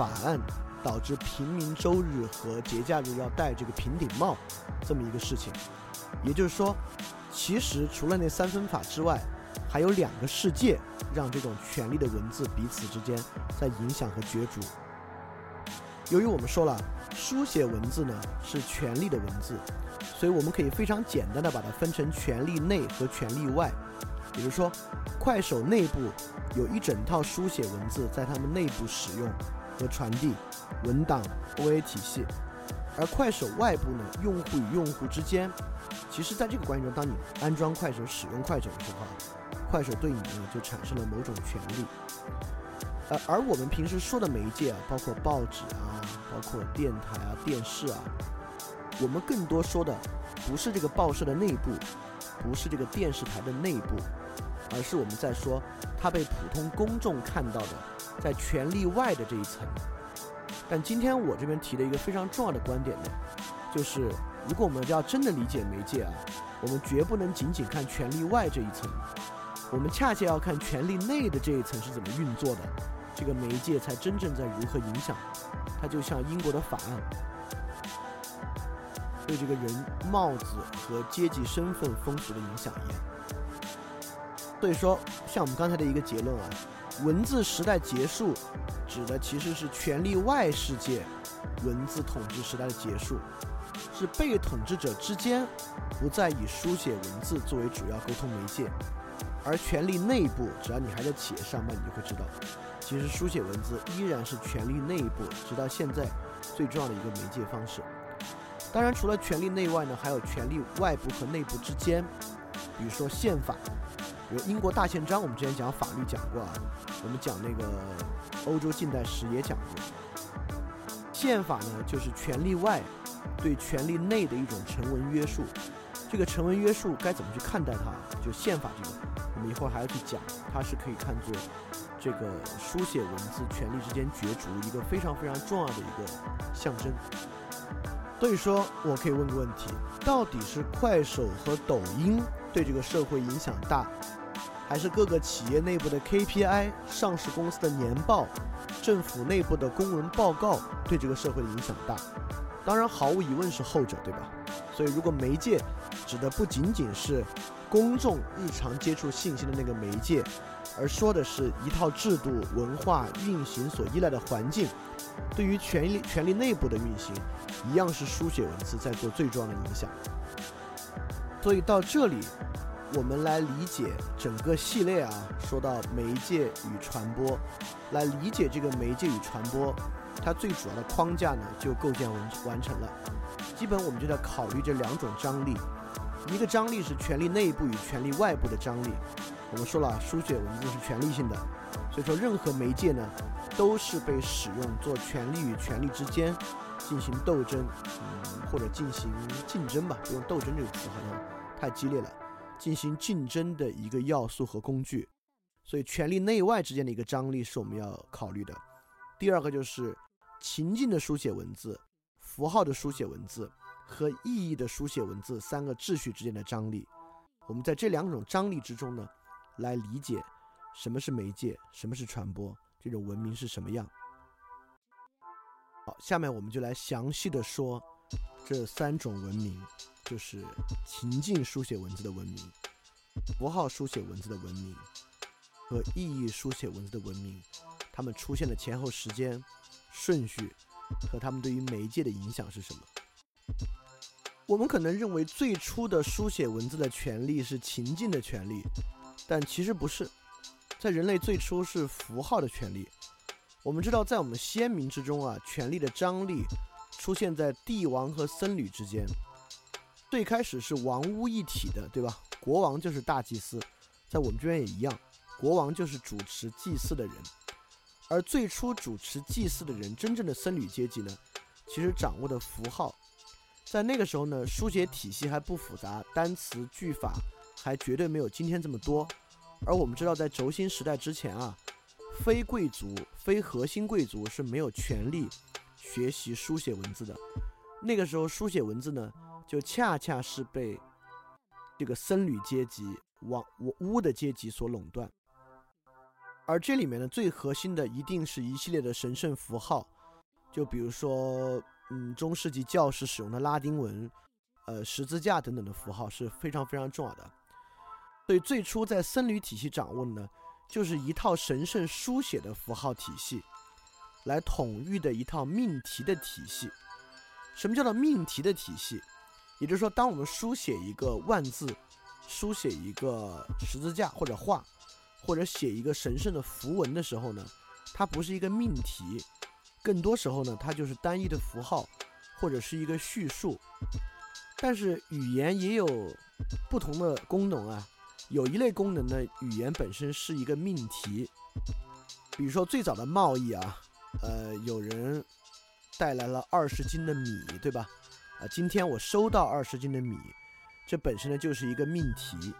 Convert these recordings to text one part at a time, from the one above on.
法案导致平民周日和节假日要戴这个平顶帽这么一个事情。也就是说，其实除了那三分法之外，还有两个世界让这种权力的文字彼此之间在影响和角逐。由于我们说了，书写文字呢是权力的文字，所以我们可以非常简单的把它分成权力内和权力外。比如说，快手内部有一整套书写文字在他们内部使用和传递文档 OA 体系，而快手外部呢，用户与用户之间，其实在这个关系中，当你安装快手、使用快手的时候，快手对你呢就产生了某种权利。呃，而我们平时说的媒介啊，包括报纸啊，包括电台啊、电视啊，我们更多说的不是这个报社的内部，不是这个电视台的内部。而是我们在说，它被普通公众看到的，在权力外的这一层。但今天我这边提的一个非常重要的观点呢，就是如果我们要真的理解媒介啊，我们绝不能仅仅看权力外这一层，我们恰恰要看权力内的这一层是怎么运作的，这个媒介才真正在如何影响。它就像英国的法案，对这个人帽子和阶级身份风俗的影响一样。所以说，像我们刚才的一个结论啊，文字时代结束，指的其实是权力外世界文字统治时代的结束，是被统治者之间不再以书写文字作为主要沟通媒介，而权力内部，只要你还在企业上班，你就会知道，其实书写文字依然是权力内部直到现在最重要的一个媒介方式。当然，除了权力内外呢，还有权力外部和内部之间，比如说宪法。有英国大宪章，我们之前讲法律讲过啊，我们讲那个欧洲近代史也讲过。宪法呢，就是权力外对权力内的一种成文约束。这个成文约束该怎么去看待它？就宪法这个，我们一会儿还要去讲，它是可以看作这个书写文字权力之间角逐一个非常非常重要的一个象征。所以说我可以问个问题：到底是快手和抖音对这个社会影响大？还是各个企业内部的 KPI、上市公司的年报、政府内部的公文报告对这个社会的影响大？当然，毫无疑问是后者，对吧？所以，如果媒介指的不仅仅是公众日常接触信息的那个媒介，而说的是一套制度、文化运行所依赖的环境，对于权力、权力内部的运行，一样是书写文字在做最重要的影响。所以到这里。我们来理解整个系列啊，说到媒介与传播，来理解这个媒介与传播，它最主要的框架呢就构建完完成了。基本我们就在考虑这两种张力，一个张力是权力内部与权力外部的张力。我们说了，书写文字是权力性的，所以说任何媒介呢都是被使用做权力与权力之间进行斗争，嗯，或者进行竞争吧，不用斗争这个词好像太激烈了。进行竞争的一个要素和工具，所以权力内外之间的一个张力是我们要考虑的。第二个就是情境的书写文字、符号的书写文字和意义的书写文字三个秩序之间的张力。我们在这两种张力之中呢，来理解什么是媒介，什么是传播，这种文明是什么样。好，下面我们就来详细的说这三种文明。就是情境书写文字的文明、符号书写文字的文明和意义书写文字的文明，它们出现的前后时间顺序和它们对于媒介的影响是什么？我们可能认为最初的书写文字的权利是情境的权利，但其实不是。在人类最初是符号的权利。我们知道，在我们先民之中啊，权力的张力出现在帝王和僧侣之间。最开始是王屋一体的，对吧？国王就是大祭司，在我们这边也一样，国王就是主持祭祀的人。而最初主持祭祀的人，真正的僧侣阶级呢，其实掌握的符号，在那个时候呢，书写体系还不复杂，单词句法还绝对没有今天这么多。而我们知道，在轴心时代之前啊，非贵族、非核心贵族是没有权利学习书写文字的。那个时候，书写文字呢？就恰恰是被这个僧侣阶级、王巫的阶级所垄断，而这里面呢，最核心的一定是一系列的神圣符号，就比如说，嗯，中世纪教士使用的拉丁文，呃，十字架等等的符号是非常非常重要的。所以最初在僧侣体系掌握的呢，就是一套神圣书写的符号体系，来统御的一套命题的体系。什么叫做命题的体系？也就是说，当我们书写一个万字，书写一个十字架或者画。或者写一个神圣的符文的时候呢，它不是一个命题，更多时候呢，它就是单一的符号，或者是一个叙述。但是语言也有不同的功能啊，有一类功能呢，语言本身是一个命题。比如说最早的贸易啊，呃，有人带来了二十斤的米，对吧？啊，今天我收到二十斤的米，这本身呢就是一个命题。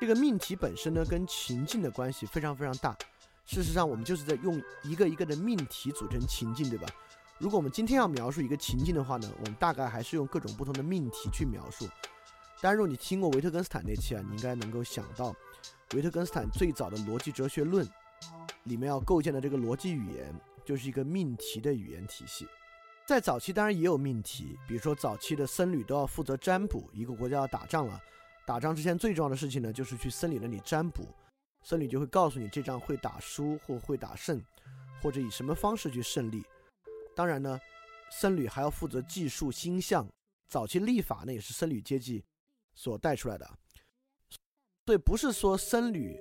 这个命题本身呢，跟情境的关系非常非常大。事实上，我们就是在用一个一个的命题组成情境，对吧？如果我们今天要描述一个情境的话呢，我们大概还是用各种不同的命题去描述。当然，如果你听过维特根斯坦那期啊，你应该能够想到，维特根斯坦最早的逻辑哲学论里面要构建的这个逻辑语言，就是一个命题的语言体系。在早期当然也有命题，比如说早期的僧侣都要负责占卜，一个国家要打仗了。打仗之前最重要的事情呢，就是去僧侣那里占卜，僧侣就会告诉你这仗会打输或会打胜，或者以什么方式去胜利。当然呢，僧侣还要负责计数星象。早期历法呢，也是僧侣阶级所带出来的。对，不是说僧侣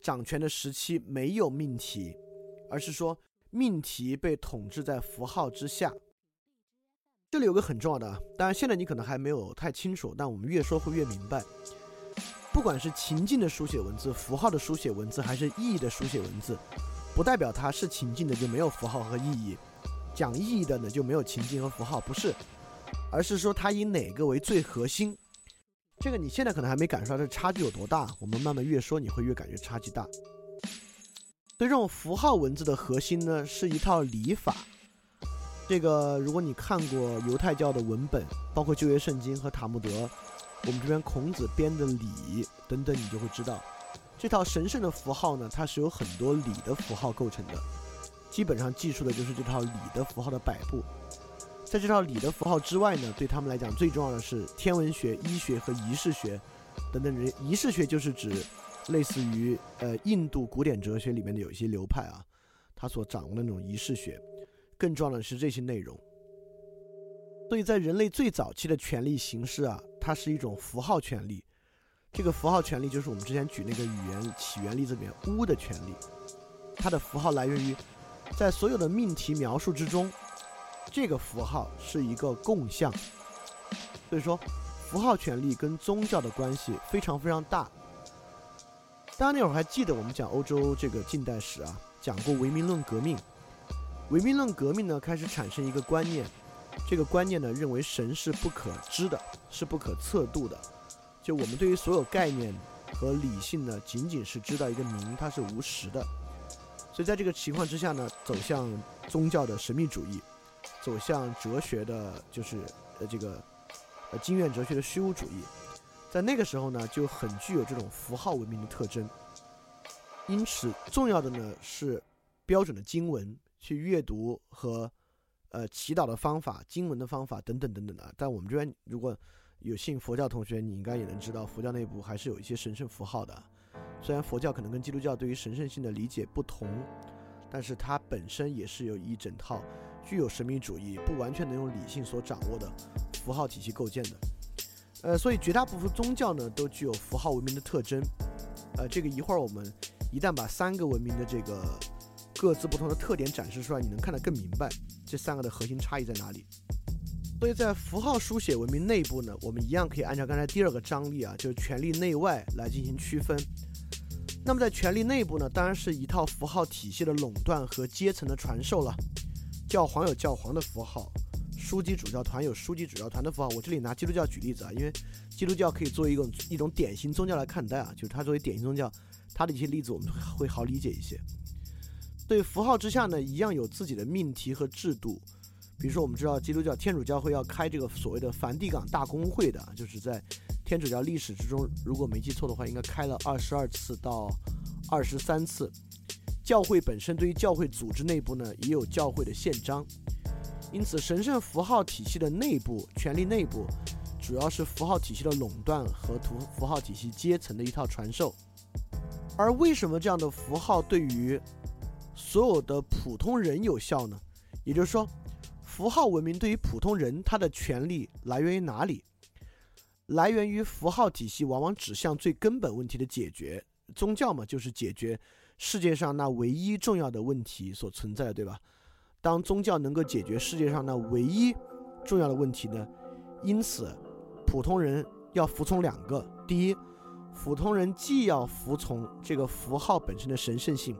掌权的时期没有命题，而是说命题被统治在符号之下。这里有个很重要的啊，当然现在你可能还没有太清楚，但我们越说会越明白。不管是情境的书写文字、符号的书写文字，还是意义的书写文字，不代表它是情境的就没有符号和意义，讲意义的呢就没有情境和符号，不是，而是说它以哪个为最核心。这个你现在可能还没感受到这差距有多大，我们慢慢越说你会越感觉差距大。对这种符号文字的核心呢，是一套礼法。这个，如果你看过犹太教的文本，包括旧约圣经和塔木德，我们这边孔子编的礼等等，你就会知道，这套神圣的符号呢，它是由很多礼的符号构成的，基本上记述的就是这套礼的符号的摆布。在这套礼的符号之外呢，对他们来讲最重要的是天文学、医学和仪式学等等。仪式学就是指类似于呃印度古典哲学里面的有一些流派啊，他所掌握的那种仪式学。更重要的是这些内容。所以在人类最早期的权利形式啊，它是一种符号权利。这个符号权利就是我们之前举那个语言起源例子里面“巫”的权利。它的符号来源于，在所有的命题描述之中，这个符号是一个共相。所以说，符号权利跟宗教的关系非常非常大。大家那会儿还记得我们讲欧洲这个近代史啊，讲过唯名论革命。唯名论革命呢，开始产生一个观念，这个观念呢，认为神是不可知的，是不可测度的。就我们对于所有概念和理性呢，仅仅是知道一个名，它是无实的。所以在这个情况之下呢，走向宗教的神秘主义，走向哲学的，就是呃这个呃经验哲学的虚无主义。在那个时候呢，就很具有这种符号文明的特征。因此，重要的呢是标准的经文。去阅读和，呃，祈祷的方法、经文的方法等等等等的。但我们这边如果有信佛教同学，你应该也能知道，佛教内部还是有一些神圣符号的。虽然佛教可能跟基督教对于神圣性的理解不同，但是它本身也是有一整套具有神秘主义、不完全能用理性所掌握的符号体系构建的。呃，所以绝大部分宗教呢都具有符号文明的特征。呃，这个一会儿我们一旦把三个文明的这个。各自不同的特点展示出来，你能看得更明白这三个的核心差异在哪里。所以在符号书写文明内部呢，我们一样可以按照刚才第二个张力啊，就是权力内外来进行区分。那么在权力内部呢，当然是一套符号体系的垄断和阶层的传授了。教皇有教皇的符号，枢机主教团有枢机主教团的符号。我这里拿基督教举例子啊，因为基督教可以作为一种一种典型宗教来看待啊，就是它作为典型宗教，它的一些例子我们会好理解一些。对符号之下呢，一样有自己的命题和制度。比如说，我们知道基督教天主教会要开这个所谓的梵蒂冈大公会的，就是在天主教历史之中，如果没记错的话，应该开了二十二次到二十三次。教会本身对于教会组织内部呢，也有教会的宪章。因此，神圣符号体系的内部权力内部，主要是符号体系的垄断和图符号体系阶层的一套传授。而为什么这样的符号对于所有的普通人有效呢？也就是说，符号文明对于普通人，他的权利来源于哪里？来源于符号体系往往指向最根本问题的解决。宗教嘛，就是解决世界上那唯一重要的问题所存在的，对吧？当宗教能够解决世界上那唯一重要的问题呢，因此普通人要服从两个：第一，普通人既要服从这个符号本身的神圣性，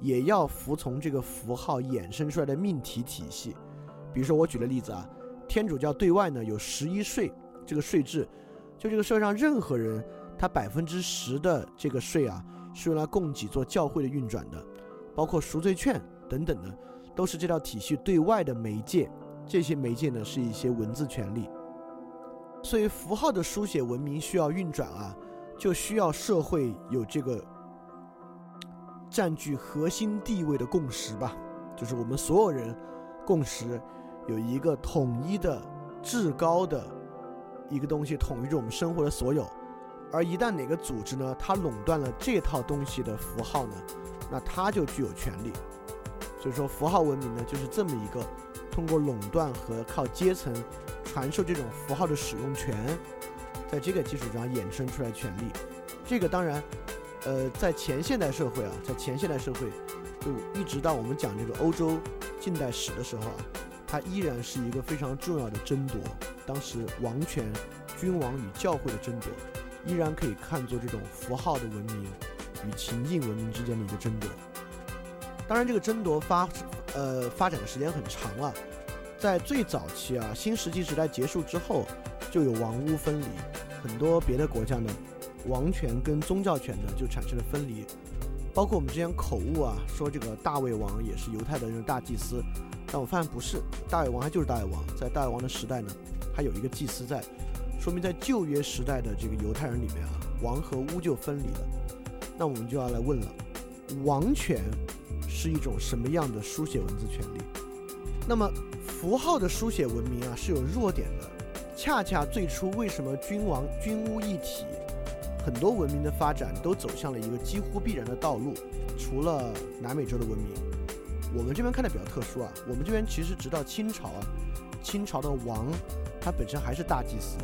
也要服从这个符号衍生出来的命题体系。比如说，我举个例子啊，天主教对外呢有十一税这个税制，就这个社会上任何人，他百分之十的这个税啊是用来供给做教会的运转的，包括赎罪券等等的，都是这套体系对外的媒介。这些媒介呢是一些文字权利，所以符号的书写文明需要运转啊。就需要社会有这个占据核心地位的共识吧，就是我们所有人共识有一个统一的至高的一个东西统一着我们生活的所有，而一旦哪个组织呢，它垄断了这套东西的符号呢，那它就具有权利。所以说，符号文明呢，就是这么一个通过垄断和靠阶层传授这种符号的使用权。在这个基础上衍生出来权利，这个当然，呃，在前现代社会啊，在前现代社会，就一直到我们讲这个欧洲近代史的时候啊，它依然是一个非常重要的争夺。当时王权、君王与教会的争夺，依然可以看作这种符号的文明与情境文明之间的一个争夺。当然，这个争夺发呃发展的时间很长了，在最早期啊，新石器时代结束之后。就有王屋分离，很多别的国家呢，王权跟宗教权呢就产生了分离，包括我们之前口误啊，说这个大卫王也是犹太的人大祭司，但我发现不是，大卫王他就是大卫王，在大卫王的时代呢，他有一个祭司在，说明在旧约时代的这个犹太人里面啊，王和巫就分离了，那我们就要来问了，王权是一种什么样的书写文字权利？那么符号的书写文明啊是有弱点的。恰恰最初为什么君王君巫一体，很多文明的发展都走向了一个几乎必然的道路。除了南美洲的文明，我们这边看的比较特殊啊。我们这边其实直到清朝啊，清朝的王他本身还是大祭司，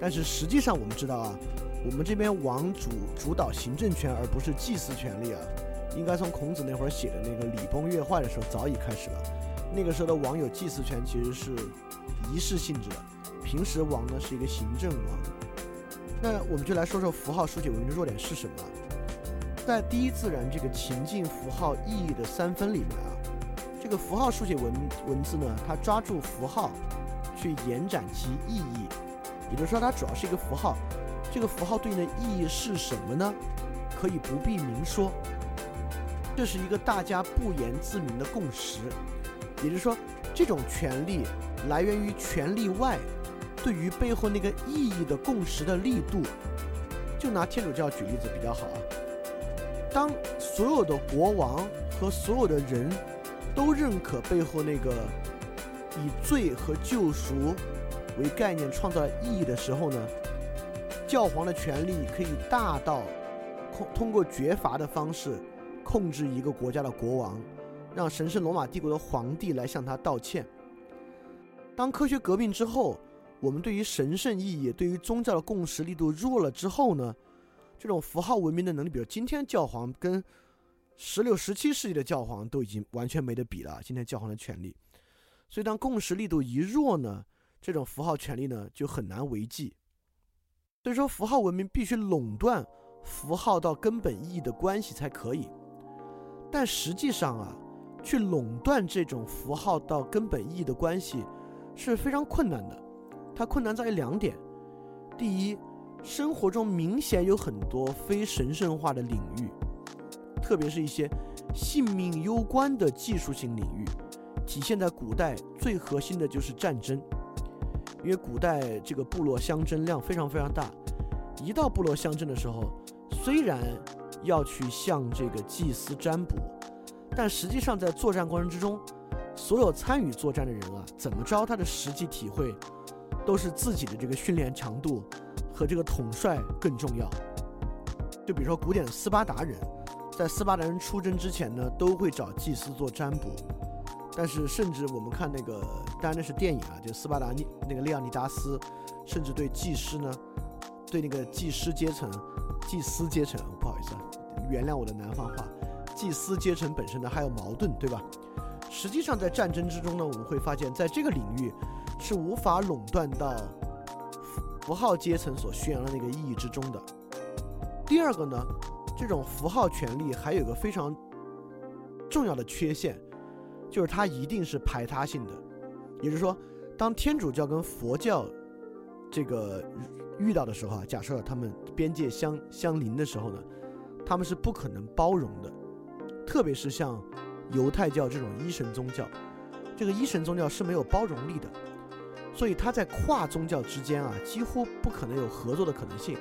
但是实际上我们知道啊，我们这边王主主导行政权而不是祭祀权利啊。应该从孔子那会儿写的那个礼崩乐坏的时候早已开始了。那个时候的王有祭祀权，其实是仪式性质的。平时王呢是一个行政王，那我们就来说说符号书写文的弱点是什么。在第一自然这个情境符号意义的三分里面啊，这个符号书写文文字呢，它抓住符号去延展其意义，也就是说它主要是一个符号，这个符号对应的意义是什么呢？可以不必明说，这是一个大家不言自明的共识，也就是说这种权利来源于权利外。对于背后那个意义的共识的力度，就拿天主教举例子比较好啊。当所有的国王和所有的人都认可背后那个以罪和救赎为概念创造意义的时候呢，教皇的权力可以大到控通过绝罚的方式控制一个国家的国王，让神圣罗马帝国的皇帝来向他道歉。当科学革命之后。我们对于神圣意义、对于宗教的共识力度弱了之后呢，这种符号文明的能力，比如今天教皇跟十六、十七世纪的教皇都已经完全没得比了。今天教皇的权力，所以当共识力度一弱呢，这种符号权力呢就很难维系。所以说，符号文明必须垄断符号到根本意义的关系才可以。但实际上啊，去垄断这种符号到根本意义的关系是非常困难的。它困难在于两点：第一，生活中明显有很多非神圣化的领域，特别是一些性命攸关的技术性领域，体现在古代最核心的就是战争。因为古代这个部落相争量非常非常大，一到部落相争的时候，虽然要去向这个祭司占卜，但实际上在作战过程之中，所有参与作战的人啊，怎么着他的实际体会都是自己的这个训练强度和这个统帅更重要。就比如说古典斯巴达人，在斯巴达人出征之前呢，都会找祭司做占卜。但是，甚至我们看那个，当然那是电影啊，就斯巴达尼那个利奥尼达斯，甚至对祭师呢，对那个祭师阶层、祭司阶层，不好意思啊，原谅我的南方话，祭司阶层本身呢还有矛盾，对吧？实际上，在战争之中呢，我们会发现，在这个领域是无法垄断到符号阶层所宣扬的那个意义之中的。第二个呢，这种符号权利还有个非常重要的缺陷。就是它一定是排他性的，也就是说，当天主教跟佛教这个遇到的时候啊，假设他们边界相相邻的时候呢，他们是不可能包容的，特别是像犹太教这种一神宗教，这个一神宗教是没有包容力的，所以他在跨宗教之间啊，几乎不可能有合作的可能性，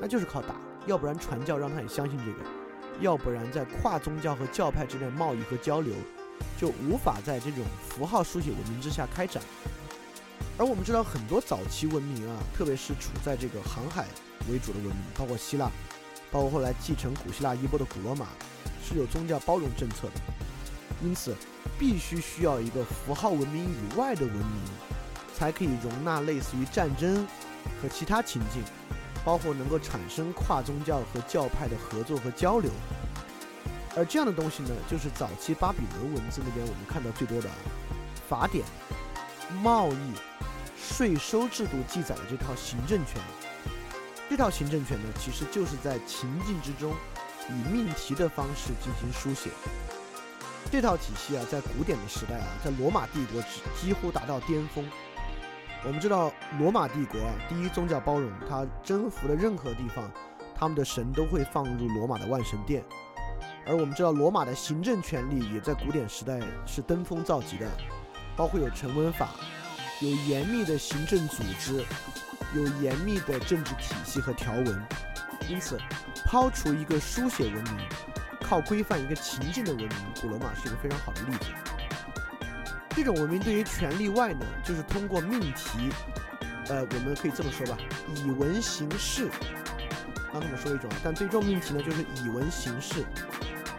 那就是靠打，要不然传教让他也相信这个，要不然在跨宗教和教派之间的贸易和交流。就无法在这种符号书写文明之下开展，而我们知道很多早期文明啊，特别是处在这个航海为主的文明，包括希腊，包括后来继承古希腊衣钵的古罗马，是有宗教包容政策的，因此必须需要一个符号文明以外的文明，才可以容纳类似于战争和其他情境，包括能够产生跨宗教和教派的合作和交流。而这样的东西呢，就是早期巴比伦文字那边我们看到最多的法典、贸易、税收制度记载的这套行政权。这套行政权呢，其实就是在情境之中以命题的方式进行书写。这套体系啊，在古典的时代啊，在罗马帝国几几乎达到巅峰。我们知道，罗马帝国啊，第一宗教包容，它征服的任何地方，他们的神都会放入罗马的万神殿。而我们知道，罗马的行政权力也在古典时代是登峰造极的，包括有成文法，有严密的行政组织，有严密的政治体系和条文。因此，抛除一个书写文明，靠规范一个情境的文明，古罗马是一个非常好的例子。这种文明对于权力外呢，就是通过命题，呃，我们可以这么说吧，以文行事。刚才我们说一种，但最终命题呢，就是以文行事。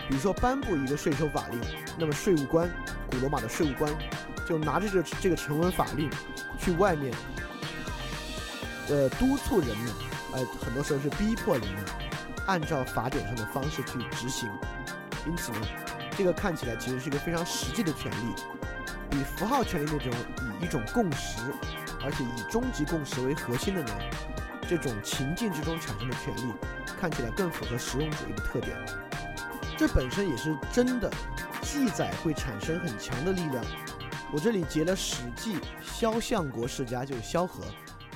比如说颁布一个税收法令，那么税务官，古罗马的税务官就拿着这个这个成文法令去外面，呃，督促人们，呃，很多时候是逼迫人们按照法典上的方式去执行。因此呢，这个看起来其实是一个非常实际的权利，比符号权利那种以一种共识，而且以终极共识为核心的呢，这种情境之中产生的权利，看起来更符合实用主义的特点。这本身也是真的，记载会产生很强的力量。我这里截了《史记·萧相国世家》，就是萧何，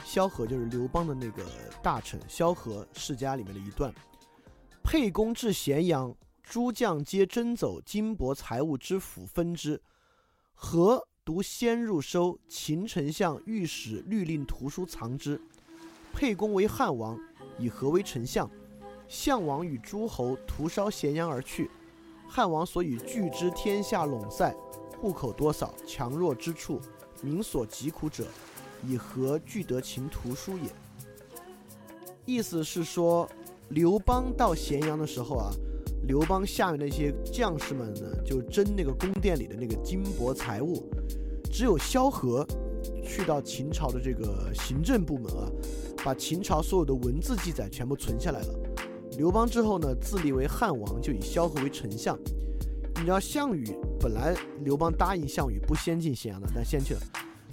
萧何就是刘邦的那个大臣，萧何世家里面的一段。沛公至咸阳，诸将皆征走金帛财物之府分之，何独先入收？秦丞相御史律令图书藏之。沛公为汉王，以何为丞相？项王与诸侯屠烧咸阳而去，汉王所以拒之天下陇塞，户口多少，强弱之处，民所疾苦者，以何惧得秦图书也？意思是说，刘邦到咸阳的时候啊，刘邦下面那些将士们呢，就争那个宫殿里的那个金帛财物，只有萧何去到秦朝的这个行政部门啊，把秦朝所有的文字记载全部存下来了。刘邦之后呢，自立为汉王，就以萧何为丞相。你知道项羽本来刘邦答应项羽不先进咸阳的，但先去了。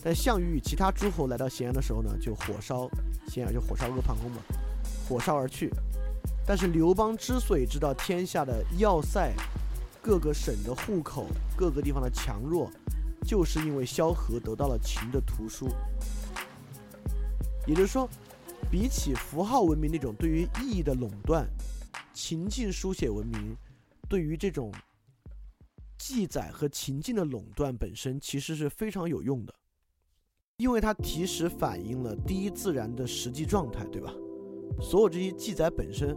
但项羽与其他诸侯来到咸阳的时候呢，就火烧咸阳，就火烧阿房宫嘛，火烧而去。但是刘邦之所以知道天下的要塞、各个省的户口、各个地方的强弱，就是因为萧何得到了秦的图书。也就是说。比起符号文明那种对于意义的垄断，秦晋书写文明对于这种记载和情境的垄断本身其实是非常有用的，因为它提时反映了第一自然的实际状态，对吧？所有这些记载本身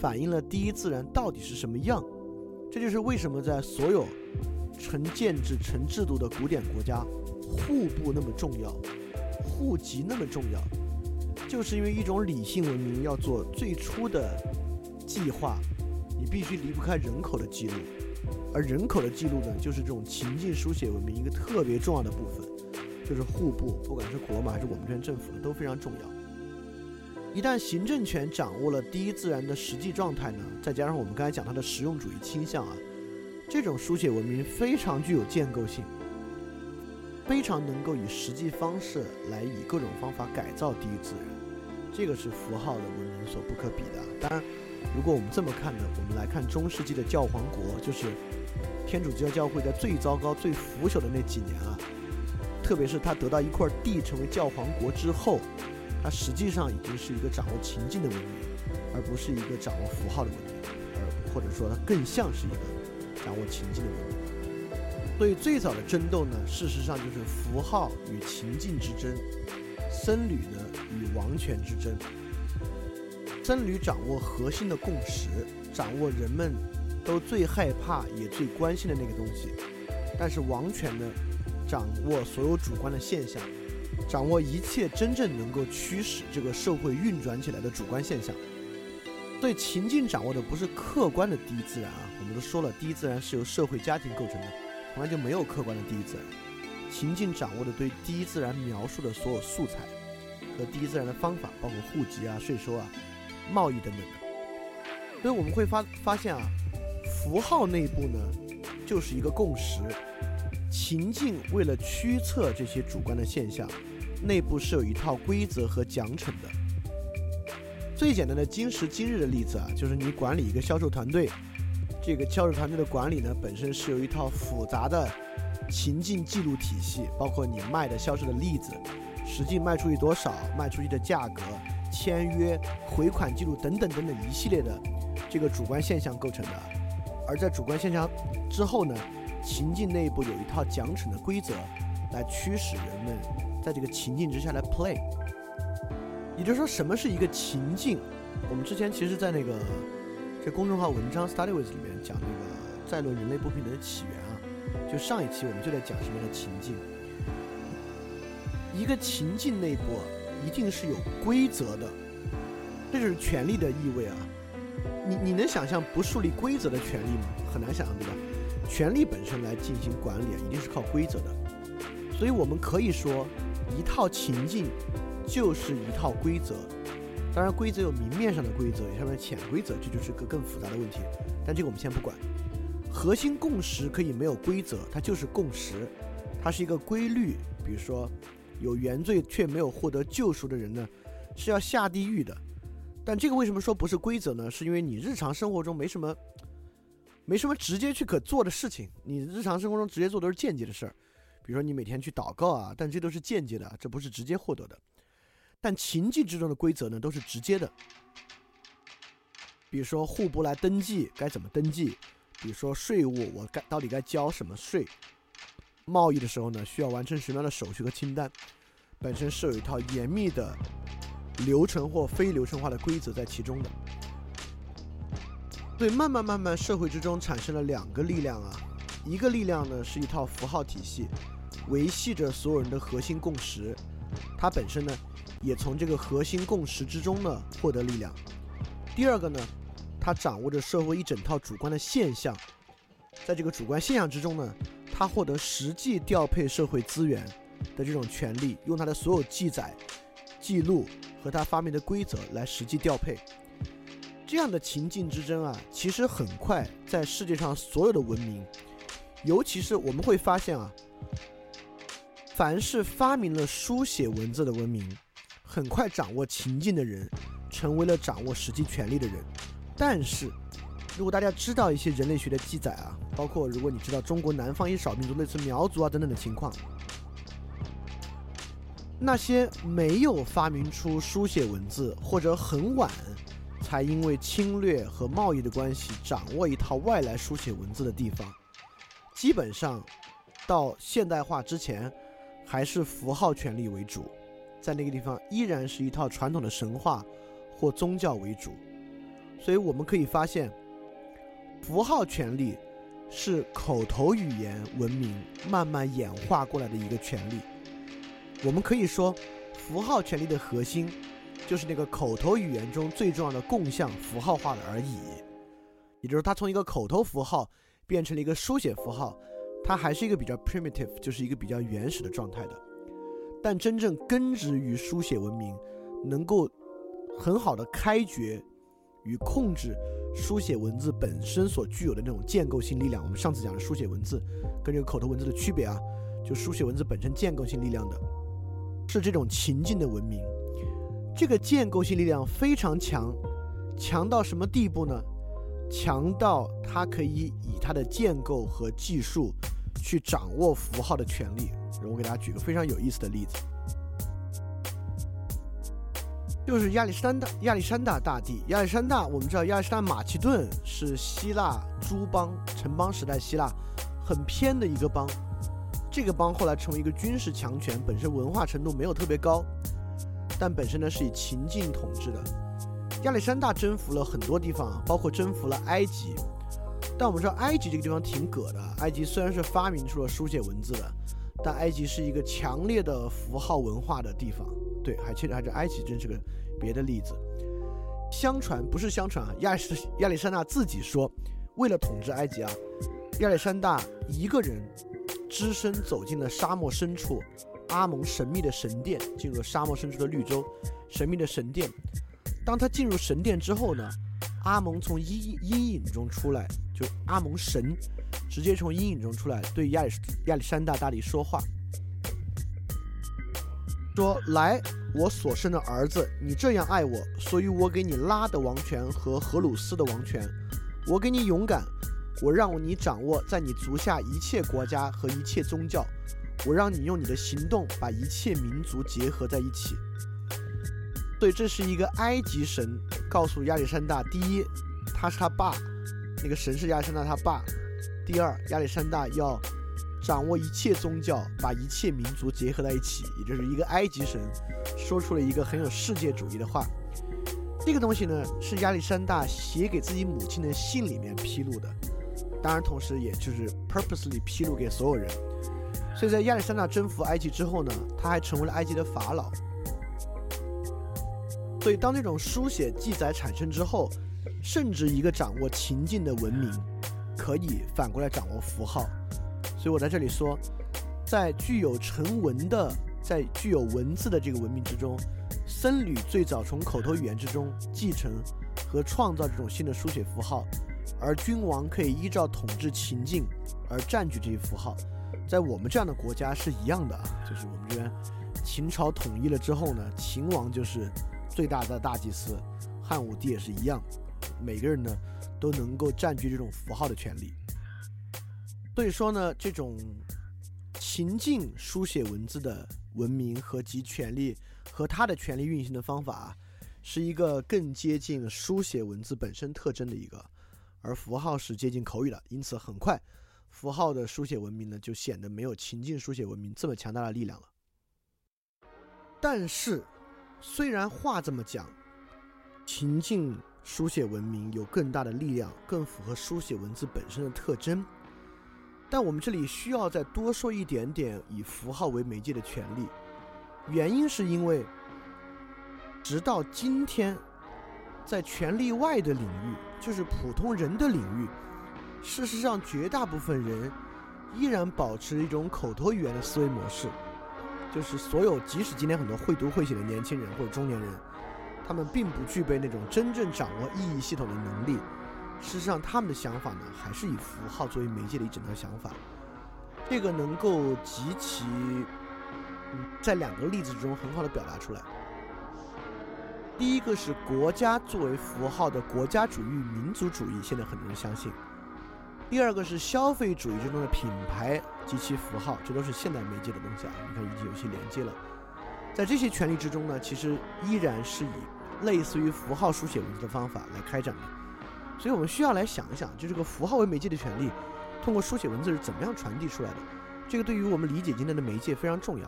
反映了第一自然到底是什么样。这就是为什么在所有成建制、成制度的古典国家，户部那么重要，户籍那么重要，就是因为一种理性文明要做最初的计划，你必须离不开人口的记录，而人口的记录呢，就是这种情境书写文明一个特别重要的部分，就是户部，不管是古罗马还是我们这边政府的都非常重要。一旦行政权掌握了第一自然的实际状态呢，再加上我们刚才讲它的实用主义倾向啊，这种书写文明非常具有建构性，非常能够以实际方式来以各种方法改造第一自然，这个是符号的文明所不可比的。当然，如果我们这么看呢，我们来看中世纪的教皇国，就是天主教教会在最糟糕、最腐朽的那几年啊，特别是他得到一块地成为教皇国之后。它实际上已经是一个掌握情境的文明，而不是一个掌握符号的文明，而或者说它更像是一个掌握情境的文明。所以最早的争斗呢，事实上就是符号与情境之争，僧侣呢与王权之争。僧侣掌握核心的共识，掌握人们都最害怕也最关心的那个东西，但是王权呢，掌握所有主观的现象。掌握一切真正能够驱使这个社会运转起来的主观现象，对情境掌握的不是客观的第一自然啊。我们都说了，第一自然是由社会家庭构成的，从来就没有客观的第一自然。情境掌握的对第一自然描述的所有素材和第一自然的方法，包括户籍啊、税收啊、贸易等等的。所以我们会发发现啊，符号内部呢就是一个共识，情境为了驱策这些主观的现象。内部是有一套规则和奖惩的。最简单的今时今日的例子啊，就是你管理一个销售团队，这个销售团队的管理呢，本身是有一套复杂的情境记录体系，包括你卖的销售的例子，实际卖出去多少，卖出去的价格，签约、回款记录等等等等一系列的这个主观现象构成的。而在主观现象之后呢，情境内部有一套奖惩的规则，来驱使人们。在这个情境之下来 play，也就是说，什么是一个情境？我们之前其实，在那个这公众号文章 Study with 里面讲那个再论人类不平等的起源啊，就上一期我们就在讲什么的情境。一个情境内部一定是有规则的，这就是权力的意味啊。你你能想象不树立规则的权利吗？很难想象，对吧？权力本身来进行管理啊，一定是靠规则的。所以我们可以说。一套情境就是一套规则，当然规则有明面上的规则，也上面潜规则，这就是个更复杂的问题。但这个我们先不管。核心共识可以没有规则，它就是共识，它是一个规律。比如说，有原罪却没有获得救赎的人呢，是要下地狱的。但这个为什么说不是规则呢？是因为你日常生活中没什么，没什么直接去可做的事情，你日常生活中直接做都是间接的事儿。比如说你每天去祷告啊，但这都是间接的，这不是直接获得的。但情境之中的规则呢，都是直接的。比如说户部来登记该怎么登记，比如说税务我该到底该交什么税，贸易的时候呢需要完成什么样的手续和清单，本身是有一套严密的流程或非流程化的规则在其中的。对，慢慢慢慢社会之中产生了两个力量啊，一个力量呢是一套符号体系。维系着所有人的核心共识，它本身呢，也从这个核心共识之中呢获得力量。第二个呢，它掌握着社会一整套主观的现象，在这个主观现象之中呢，它获得实际调配社会资源的这种权利，用它的所有记载、记录和它发明的规则来实际调配。这样的情境之争啊，其实很快在世界上所有的文明，尤其是我们会发现啊。凡是发明了书写文字的文明，很快掌握情境的人，成为了掌握实际权力的人。但是，如果大家知道一些人类学的记载啊，包括如果你知道中国南方一些少数民族，类似苗族啊等等的情况，那些没有发明出书写文字，或者很晚才因为侵略和贸易的关系掌握一套外来书写文字的地方，基本上到现代化之前。还是符号权力为主，在那个地方依然是一套传统的神话或宗教为主，所以我们可以发现，符号权利是口头语言文明慢慢演化过来的一个权利。我们可以说，符号权利的核心就是那个口头语言中最重要的共项符号化了而已。也就是它从一个口头符号变成了一个书写符号，它还是一个比较 primitive，就是一个比较原始的状态的。但真正根植于书写文明，能够很好的开掘与控制书写文字本身所具有的那种建构性力量。我们上次讲的书写文字跟这个口头文字的区别啊，就书写文字本身建构性力量的，是这种情境的文明。这个建构性力量非常强，强到什么地步呢？强到它可以以它的建构和技术去掌握符号的权利。我给大家举个非常有意思的例子，就是亚历山大亚历山大大帝。亚历山大，我们知道亚历山大马其顿是希腊诸邦城邦时代希腊很偏的一个邦，这个邦后来成为一个军事强权，本身文化程度没有特别高，但本身呢是以秦晋统治的。亚历山大征服了很多地方，包括征服了埃及。但我们知道埃及这个地方挺葛的，埃及虽然是发明出了书写文字的。但埃及是一个强烈的符号文化的地方，对，还确实还是埃及真是个别的例子。相传不是相传啊，亚历亚历山大自己说，为了统治埃及啊，亚历山大一个人只身走进了沙漠深处，阿蒙神秘的神殿，进入了沙漠深处的绿洲，神秘的神殿。当他进入神殿之后呢，阿蒙从阴阴影中出来，就阿蒙神。直接从阴影中出来，对亚历亚历山大大帝说话，说：“来，我所生的儿子，你这样爱我，所以我给你拉的王权和荷鲁斯的王权，我给你勇敢，我让你掌握在你足下一切国家和一切宗教，我让你用你的行动把一切民族结合在一起。”对，这是一个埃及神告诉亚历山大：第一，他是他爸，那个神是亚历山大他爸。第二，亚历山大要掌握一切宗教，把一切民族结合在一起，也就是一个埃及神说出了一个很有世界主义的话。这个东西呢，是亚历山大写给自己母亲的信里面披露的，当然，同时也就是 purposely 披露给所有人。所以在亚历山大征服埃及之后呢，他还成为了埃及的法老。所以，当这种书写记载产生之后，甚至一个掌握情境的文明。可以反过来掌握符号，所以我在这里说，在具有成文的、在具有文字的这个文明之中，僧侣最早从口头语言之中继承和创造这种新的书写符号，而君王可以依照统治情境而占据这些符号。在我们这样的国家是一样的啊，就是我们这边秦朝统一了之后呢，秦王就是最大的大祭司，汉武帝也是一样，每个人呢。都能够占据这种符号的权利，所以说呢，这种情境书写文字的文明和及权利和它的权利运行的方法，是一个更接近书写文字本身特征的一个，而符号是接近口语的，因此很快，符号的书写文明呢就显得没有情境书写文明这么强大的力量了。但是，虽然话这么讲，情境。书写文明有更大的力量，更符合书写文字本身的特征。但我们这里需要再多说一点点以符号为媒介的权利。原因是因为，直到今天，在权力外的领域，就是普通人的领域，事实上绝大部分人依然保持一种口头语言的思维模式，就是所有即使今天很多会读会写的年轻人或者中年人。他们并不具备那种真正掌握意义系统的能力。事实上，他们的想法呢，还是以符号作为媒介的一整套想法。这个能够极其在两个例子中很好的表达出来。第一个是国家作为符号的国家主义、民族主义，现在很多人相信；第二个是消费主义之中的品牌及其符号，这都是现代媒介的东西啊。你看，已经有些连接了。在这些权利之中呢，其实依然是以类似于符号书写文字的方法来开展的，所以我们需要来想一想，就这个符号为媒介的权利，通过书写文字是怎么样传递出来的？这个对于我们理解今天的媒介非常重要。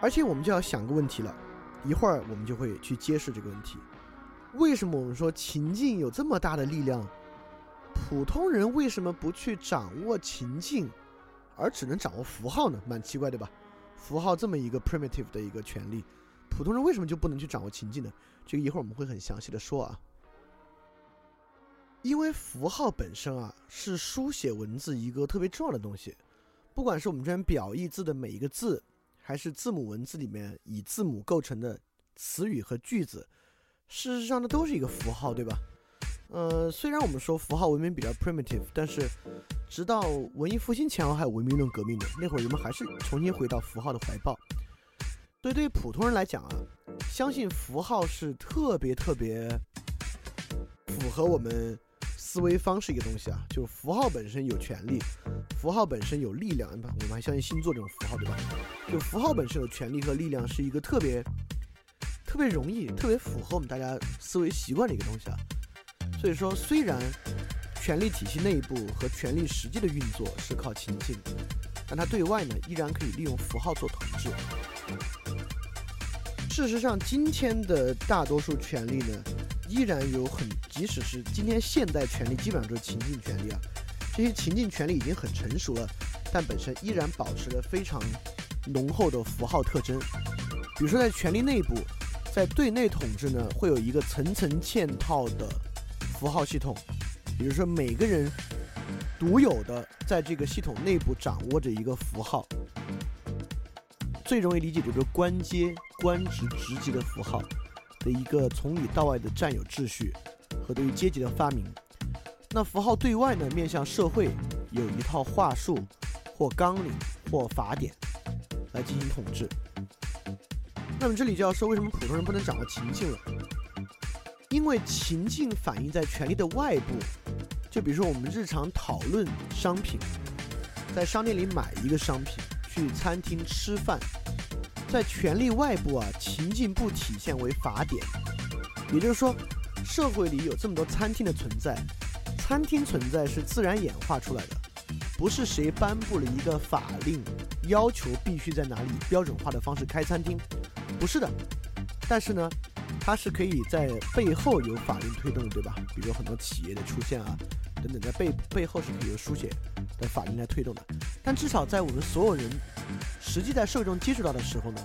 而且我们就要想个问题了，一会儿我们就会去揭示这个问题。为什么我们说情境有这么大的力量？普通人为什么不去掌握情境，而只能掌握符号呢？蛮奇怪，对吧？符号这么一个 primitive 的一个权利，普通人为什么就不能去掌握情境呢？这个一会儿我们会很详细的说啊。因为符号本身啊是书写文字一个特别重要的东西，不管是我们这边表意字的每一个字，还是字母文字里面以字母构成的词语和句子，事实上呢都是一个符号，对吧？呃，虽然我们说符号文明比较 primitive，但是直到文艺复兴前后还有文明论革命的那会儿，人们还是重新回到符号的怀抱。所以对于普通人来讲啊，相信符号是特别特别符合我们思维方式一个东西啊，就是符号本身有权利，符号本身有力量，我们还相信星座这种符号，对吧？就符号本身有权利和力量，是一个特别特别容易、特别符合我们大家思维习惯的一个东西啊。所以说，虽然权力体系内部和权力实际的运作是靠情境，但它对外呢依然可以利用符号做统治。事实上，今天的大多数权力呢，依然有很，即使是今天现代权力基本上都是情境权力啊，这些情境权力已经很成熟了，但本身依然保持了非常浓厚的符号特征。比如说，在权力内部，在对内统治呢，会有一个层层嵌套的。符号系统，比如说每个人独有的在这个系统内部掌握着一个符号，最容易理解就是官阶、官职、职级的符号的一个从里到外的占有秩序和对于阶级的发明。那符号对外呢，面向社会有一套话术或纲领或法典来进行统治。那么这里就要说，为什么普通人不能掌握情境了？因为情境反映在权力的外部，就比如说我们日常讨论商品，在商店里买一个商品，去餐厅吃饭，在权力外部啊，情境不体现为法典，也就是说，社会里有这么多餐厅的存在，餐厅存在是自然演化出来的，不是谁颁布了一个法令，要求必须在哪里标准化的方式开餐厅，不是的，但是呢。它是可以在背后有法律推动，对吧？比如很多企业的出现啊，等等，在背背后是可以有书写的法律来推动的。但至少在我们所有人实际在社会中接触到的时候呢，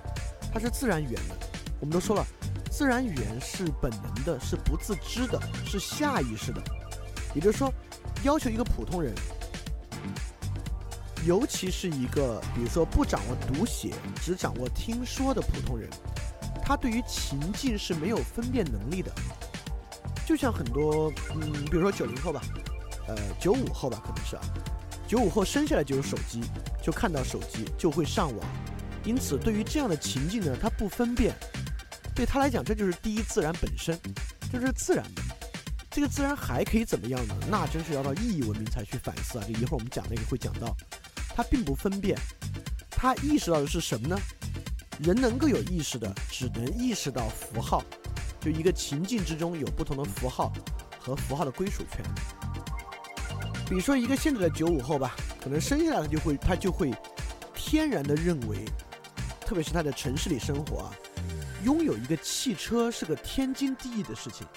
它是自然语言的。我们都说了，自然语言是本能的，是不自知的，是下意识的。也就是说，要求一个普通人，尤其是一个比如说不掌握读写，只掌握听说的普通人。他对于情境是没有分辨能力的，就像很多，嗯，比如说九零后吧，呃，九五后吧，可能是啊，九五后生下来就有手机，就看到手机就会上网，因此对于这样的情境呢，他不分辨，对他来讲这就是第一自然本身，这是自然的，这个自然还可以怎么样呢？那真是要到意义文明才去反思啊！就一会儿我们讲那个会讲到，他并不分辨，他意识到的是什么呢？人能够有意识的，只能意识到符号，就一个情境之中有不同的符号和符号的归属权。比如说一个现在的九五后吧，可能生下来他就会他就会天然的认为，特别是他在城市里生活啊，拥有一个汽车是个天经地义的事情。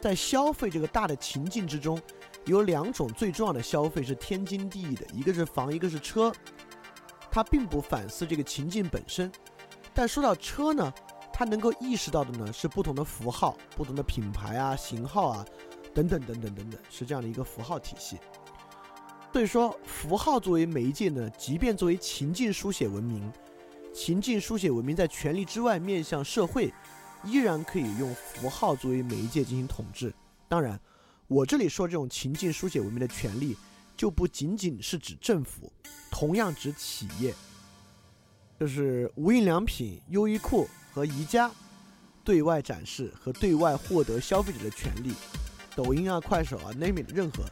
在消费这个大的情境之中，有两种最重要的消费是天经地义的，一个是房，一个是车。他并不反思这个情境本身。但说到车呢，他能够意识到的呢是不同的符号、不同的品牌啊、型号啊，等等等等等等，是这样的一个符号体系。所以说，符号作为媒介呢，即便作为情境书写文明，情境书写文明在权力之外面向社会，依然可以用符号作为媒介进行统治。当然，我这里说这种情境书写文明的权利，就不仅仅是指政府，同样指企业。就是无印良品、优衣库和宜家对外展示和对外获得消费者的权利，抖音啊、快手啊、name 任何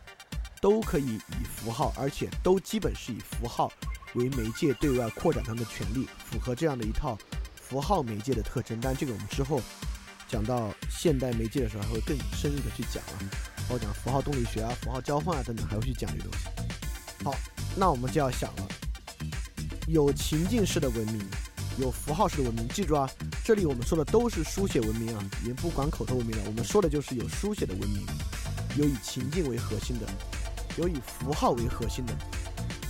都可以以符号，而且都基本是以符号为媒介对外扩展他们的权利，符合这样的一套符号媒介的特征。但这个我们之后讲到现代媒介的时候，还会更深入的去讲啊，包括讲符号动力学啊、符号交换啊等等，还会去讲这个东西。好，那我们就要想了。有情境式的文明，有符号式的文明。记住啊，这里我们说的都是书写文明啊，也不管口头文明了，我们说的就是有书写的文明，有以情境为核心的，有以符号为核心的。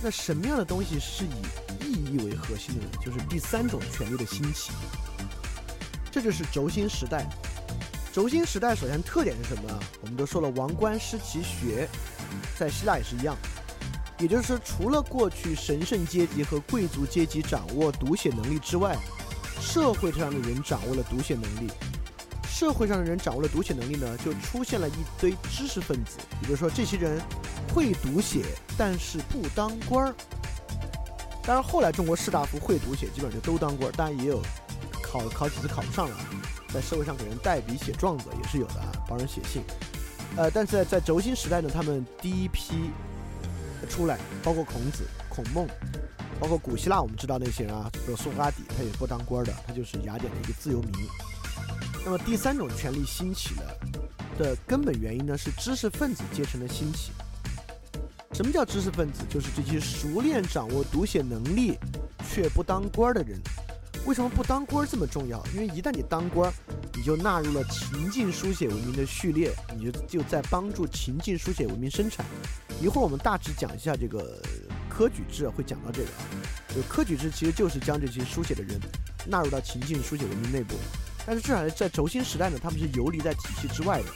那什么样的东西是以意义为核心的呢？就是第三种权利的兴起。这就是轴心时代。轴心时代首先特点是什么啊？我们都说了，王冠失其学，在希腊也是一样。也就是说，除了过去神圣阶级和贵族阶级掌握读写能力之外，社会上的人掌握了读写能力。社会上的人掌握了读写能力呢，就出现了一堆知识分子。也就是说，这些人会读写，但是不当官儿。当然，后来中国士大夫会读写，基本上就都当官儿，当然也有考考几次考不上了。在社会上给人代笔写状子也是有的啊，帮人写信。呃，但是在在轴心时代呢，他们第一批出来，包括孔子、孔孟，包括古希腊，我们知道那些人啊，比如苏格拉底，他也不当官的，他就是雅典的一个自由民。那么第三种权力兴起的的根本原因呢，是知识分子阶层的兴起。什么叫知识分子？就是这些熟练掌握读写能力却不当官的人。为什么不当官这么重要？因为一旦你当官，你就纳入了情境书写文明的序列，你就就在帮助情境书写文明生产。一会儿我们大致讲一下这个科举制，会讲到这个啊。就科举制其实就是将这些书写的人纳入到情境书写文明内部。但是至少在轴心时代呢，他们是游离在体系之外的。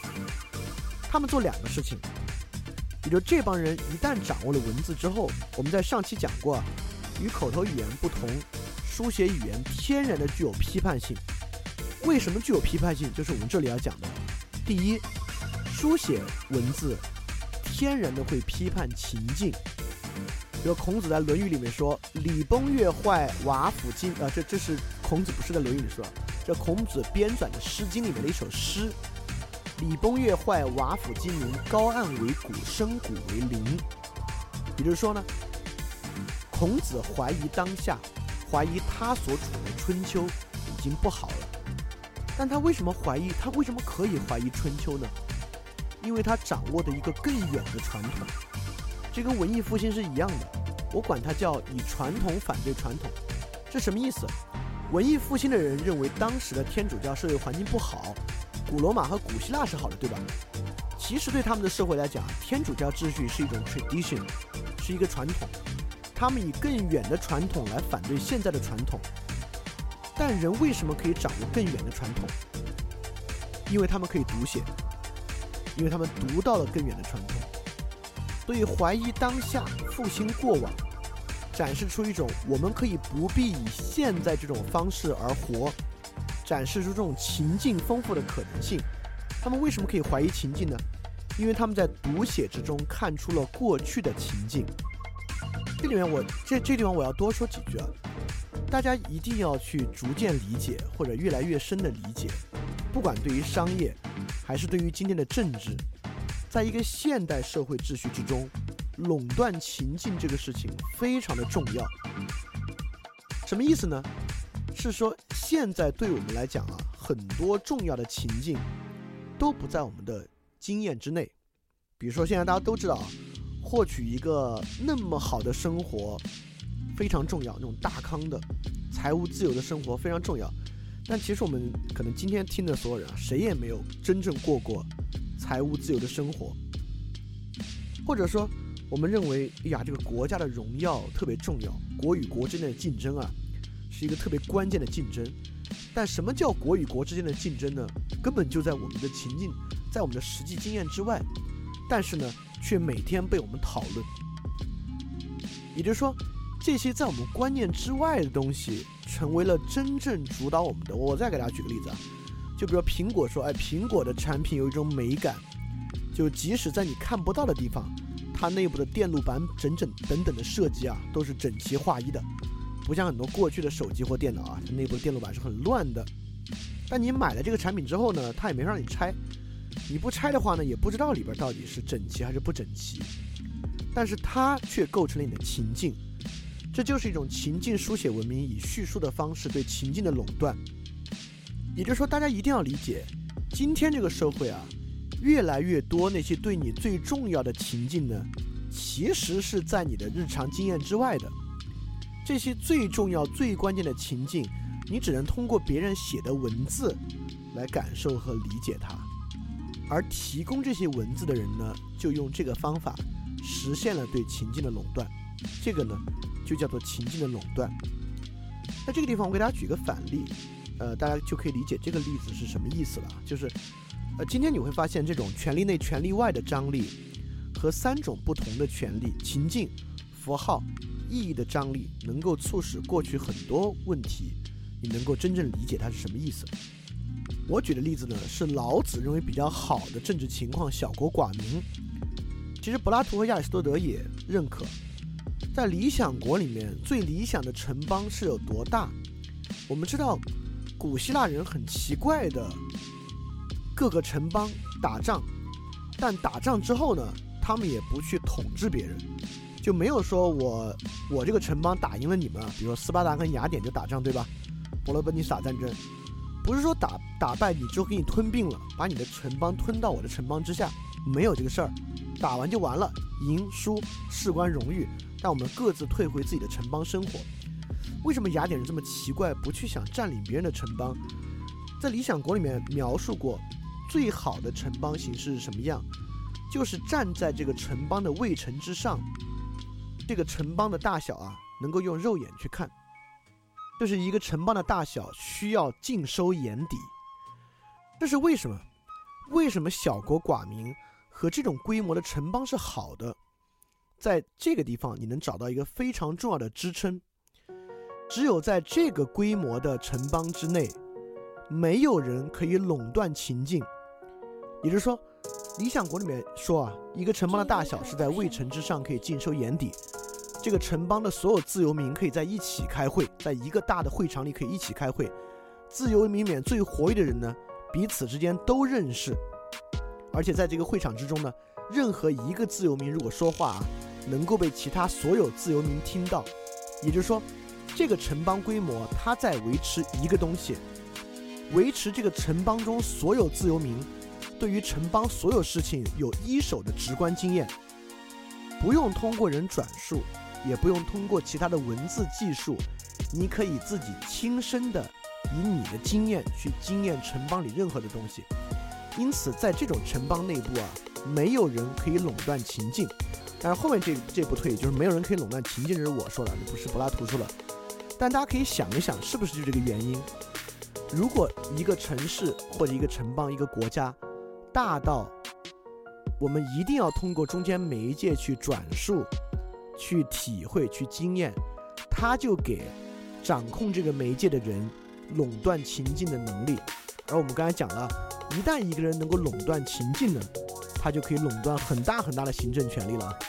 他们做两个事情，也就这帮人一旦掌握了文字之后，我们在上期讲过，与口头语言不同。书写语言天然的具有批判性，为什么具有批判性？就是我们这里要讲的。第一，书写文字天然的会批判情境。比如孔子在《论语》里面说：“礼崩乐坏，瓦釜金。”啊，这这是孔子不是在《论语》里说，这孔子编纂的《诗经》里面的一首诗：“礼崩乐坏，瓦釜金陵，高岸为谷，深谷为陵。”也就是说呢，孔子怀疑当下。怀疑他所处的春秋已经不好了，但他为什么怀疑？他为什么可以怀疑春秋呢？因为他掌握的一个更远的传统，这跟文艺复兴是一样的。我管它叫以传统反对传统，这什么意思？文艺复兴的人认为当时的天主教社会环境不好，古罗马和古希腊是好的，对吧？其实对他们的社会来讲，天主教秩序是一种 tradition，是一个传统。他们以更远的传统来反对现在的传统，但人为什么可以掌握更远的传统？因为他们可以读写，因为他们读到了更远的传统。所以怀疑当下，复兴过往，展示出一种我们可以不必以现在这种方式而活，展示出这种情境丰富的可能性。他们为什么可以怀疑情境呢？因为他们在读写之中看出了过去的情境。这里面我这这地方我要多说几句啊，大家一定要去逐渐理解或者越来越深的理解，不管对于商业，还是对于今天的政治，在一个现代社会秩序之中，垄断情境这个事情非常的重要。什么意思呢？是说现在对我们来讲啊，很多重要的情境都不在我们的经验之内。比如说现在大家都知道啊。获取一个那么好的生活非常重要，那种大康的财务自由的生活非常重要。但其实我们可能今天听的所有人啊，谁也没有真正过过财务自由的生活。或者说，我们认为，哎呀，这个国家的荣耀特别重要，国与国之间的竞争啊，是一个特别关键的竞争。但什么叫国与国之间的竞争呢？根本就在我们的情境，在我们的实际经验之外。但是呢？却每天被我们讨论，也就是说，这些在我们观念之外的东西，成为了真正主导我们的。我再给大家举个例子啊，就比如苹果说，哎，苹果的产品有一种美感，就即使在你看不到的地方，它内部的电路板整整等等的设计啊，都是整齐划一的，不像很多过去的手机或电脑啊，它内部的电路板是很乱的。但你买了这个产品之后呢，它也没让你拆。你不拆的话呢，也不知道里边到底是整齐还是不整齐，但是它却构成了你的情境，这就是一种情境书写文明以叙述的方式对情境的垄断。也就是说，大家一定要理解，今天这个社会啊，越来越多那些对你最重要的情境呢，其实是在你的日常经验之外的。这些最重要、最关键的情境，你只能通过别人写的文字来感受和理解它，而提供这些文字的人呢，就用这个方法实现了对情境的垄断。这个呢，就叫做情境的垄断。在这个地方，我给大家举个反例，呃，大家就可以理解这个例子是什么意思了。就是，呃，今天你会发现这种权力内、权力外的张力和三种不同的权力情境、符号、意义的张力，能够促使过去很多问题，你能够真正理解它是什么意思。我举的例子呢，是老子认为比较好的政治情况——小国寡民。其实柏拉图和亚里士多德也认可。在理想国里面，最理想的城邦是有多大？我们知道，古希腊人很奇怪的，各个城邦打仗，但打仗之后呢，他们也不去统治别人，就没有说我我这个城邦打赢了你们，比如说斯巴达跟雅典就打仗，对吧？伯罗奔尼撒战争，不是说打打败你之后给你吞并了，把你的城邦吞到我的城邦之下，没有这个事儿，打完就完了，赢输事关荣誉。但我们各自退回自己的城邦生活。为什么雅典人这么奇怪，不去想占领别人的城邦？在《理想国》里面描述过，最好的城邦形式是什么样？就是站在这个城邦的卫城之上，这个城邦的大小啊，能够用肉眼去看。就是一个城邦的大小需要尽收眼底。这是为什么？为什么小国寡民和这种规模的城邦是好的？在这个地方，你能找到一个非常重要的支撑。只有在这个规模的城邦之内，没有人可以垄断情境。也就是说，《理想国》里面说啊，一个城邦的大小是在卫城之上可以尽收眼底。这个城邦的所有自由民可以在一起开会，在一个大的会场里可以一起开会。自由民里面最活跃的人呢，彼此之间都认识，而且在这个会场之中呢，任何一个自由民如果说话啊。能够被其他所有自由民听到，也就是说，这个城邦规模它在维持一个东西，维持这个城邦中所有自由民对于城邦所有事情有一手的直观经验，不用通过人转述，也不用通过其他的文字技术，你可以自己亲身的以你的经验去经验城邦里任何的东西。因此，在这种城邦内部啊，没有人可以垄断情境。但是后面这这不退，就是没有人可以垄断情境，这是我说的，不是柏拉图说的。但大家可以想一想，是不是就这个原因？如果一个城市或者一个城邦、一个国家大到我们一定要通过中间媒介去转述、去体会、去经验，他就给掌控这个媒介的人垄断情境的能力。而我们刚才讲了，一旦一个人能够垄断情境呢？他就可以垄断很大很大的行政权力了。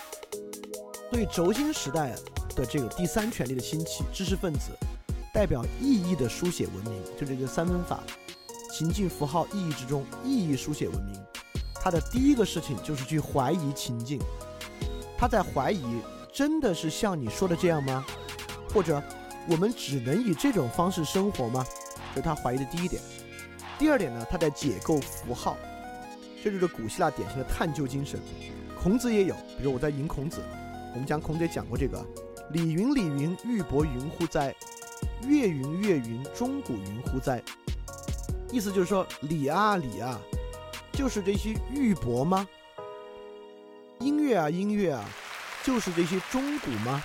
所以轴心时代的这个第三权力的兴起，知识分子代表意义的书写文明，就这个三分法，情境符号意义之中，意义书写文明，他的第一个事情就是去怀疑情境。他在怀疑，真的是像你说的这样吗？或者我们只能以这种方式生活吗？这是他怀疑的第一点。第二点呢，他在解构符号。这就是古希腊典型的探究精神，孔子也有。比如我在引孔子，我们讲孔子也讲过这个“礼云礼云，玉帛云乎哉？乐云乐云，钟鼓云乎哉？”意思就是说，礼啊礼啊，就是这些玉帛吗？音乐啊音乐啊，就是这些钟鼓吗？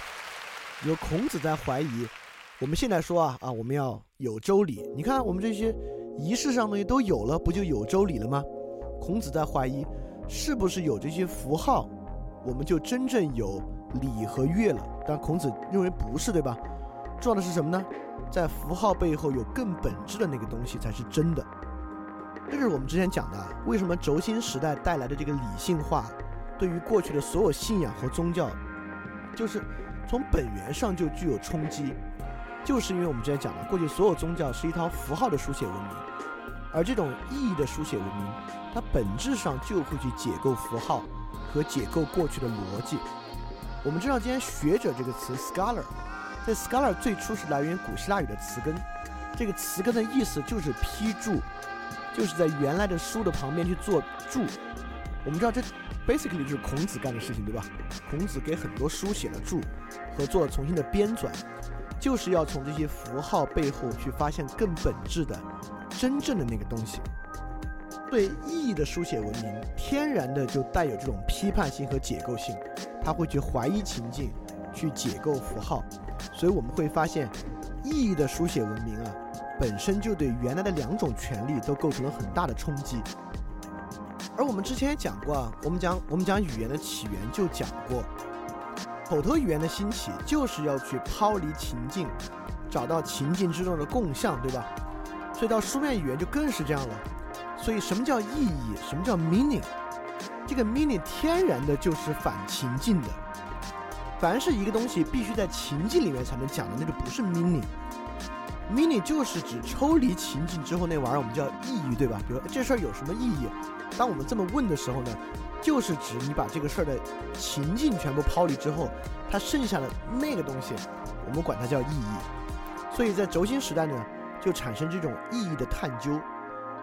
有孔子在怀疑。我们现在说啊啊，我们要有周礼。你看，我们这些仪式上东西都有了，不就有周礼了吗？孔子在怀疑，是不是有这些符号，我们就真正有礼和乐了？但孔子认为不是，对吧？重要的是什么呢？在符号背后有更本质的那个东西才是真的。这就是我们之前讲的，为什么轴心时代带来的这个理性化，对于过去的所有信仰和宗教，就是从本源上就具有冲击，就是因为我们之前讲的，过去所有宗教是一套符号的书写文明，而这种意义的书写文明。它本质上就会去解构符号和解构过去的逻辑。我们知道，今天“学者”这个词 （scholar），在 “scholar” 最初是来源于古希腊语的词根，这个词根的意思就是批注，就是在原来的书的旁边去做注。我们知道，这 basically 就是孔子干的事情，对吧？孔子给很多书写了注和做了重新的编纂。就是要从这些符号背后去发现更本质的、真正的那个东西。对意义的书写文明，天然的就带有这种批判性和解构性，他会去怀疑情境，去解构符号。所以我们会发现，意义的书写文明啊，本身就对原来的两种权利都构成了很大的冲击。而我们之前也讲过啊，我们讲我们讲语言的起源就讲过。口头语言的兴起就是要去抛离情境，找到情境之中的共相，对吧？所以到书面语言就更是这样了。所以什么叫意义？什么叫 meaning？这个 meaning 天然的就是反情境的。凡是一个东西必须在情境里面才能讲的，那就不是 meaning。meaning 就是指抽离情境之后那玩意儿，我们叫意义，对吧？比如这事儿有什么意义？当我们这么问的时候呢？就是指你把这个事儿的情境全部抛离之后，它剩下的那个东西，我们管它叫意义。所以在轴心时代呢，就产生这种意义的探究。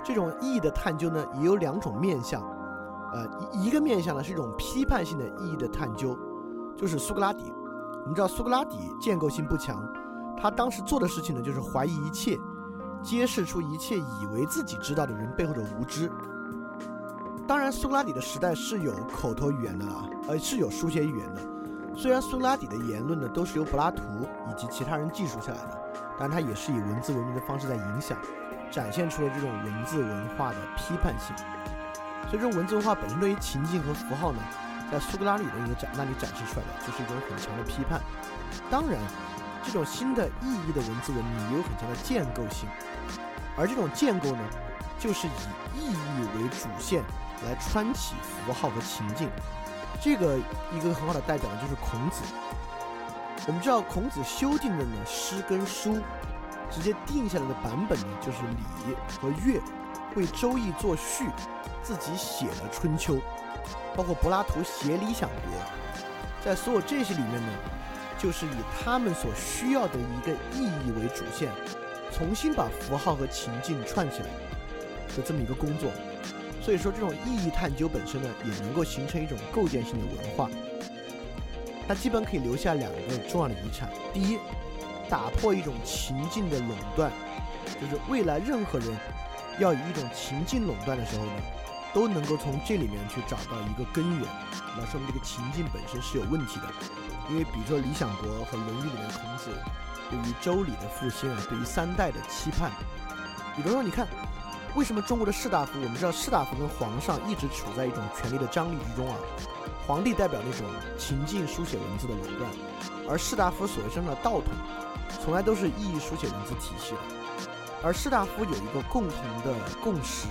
这种意义的探究呢，也有两种面向。呃，一一个面向呢是一种批判性的意义的探究，就是苏格拉底。我们知道苏格拉底建构性不强，他当时做的事情呢就是怀疑一切，揭示出一切以为自己知道的人背后的无知。当然，苏格拉底的时代是有口头语言的啊，呃，是有书写语言的。虽然苏格拉底的言论呢都是由柏拉图以及其他人记述下来的，但它也是以文字文明的方式在影响，展现出了这种文字文化的批判性。所以，这种文字文化本身对于情境和符号呢，在苏格拉底的一个展那里展示出来的，就是一种很强的批判。当然，这种新的意义的文字文明也有很强的建构性，而这种建构呢，就是以意义为主线。来穿起符号和情境，这个一个很好的代表呢，就是孔子。我们知道孔子修订的呢诗跟书，直接定下来的版本呢就是《礼》和《乐》，为《周易》作序，自己写了《春秋》，包括柏拉图写《理想国》，在所有这些里面呢，就是以他们所需要的一个意义为主线，重新把符号和情境串起来的这么一个工作。所以说，这种意义探究本身呢，也能够形成一种构建性的文化。它基本可以留下两个重要的遗产：第一，打破一种情境的垄断，就是未来任何人要以一种情境垄断的时候呢，都能够从这里面去找到一个根源，那说明这个情境本身是有问题的。因为比如说《理想国》和《论语》里面孔子对于周礼的复兴啊，对于三代的期盼，比如说你看。为什么中国的士大夫？我们知道士大夫跟皇上一直处在一种权力的张力之中啊。皇帝代表那种情境书写文字的垄断，而士大夫所谓身上的道统，从来都是意义书写文字体系的。而士大夫有一个共同的共识，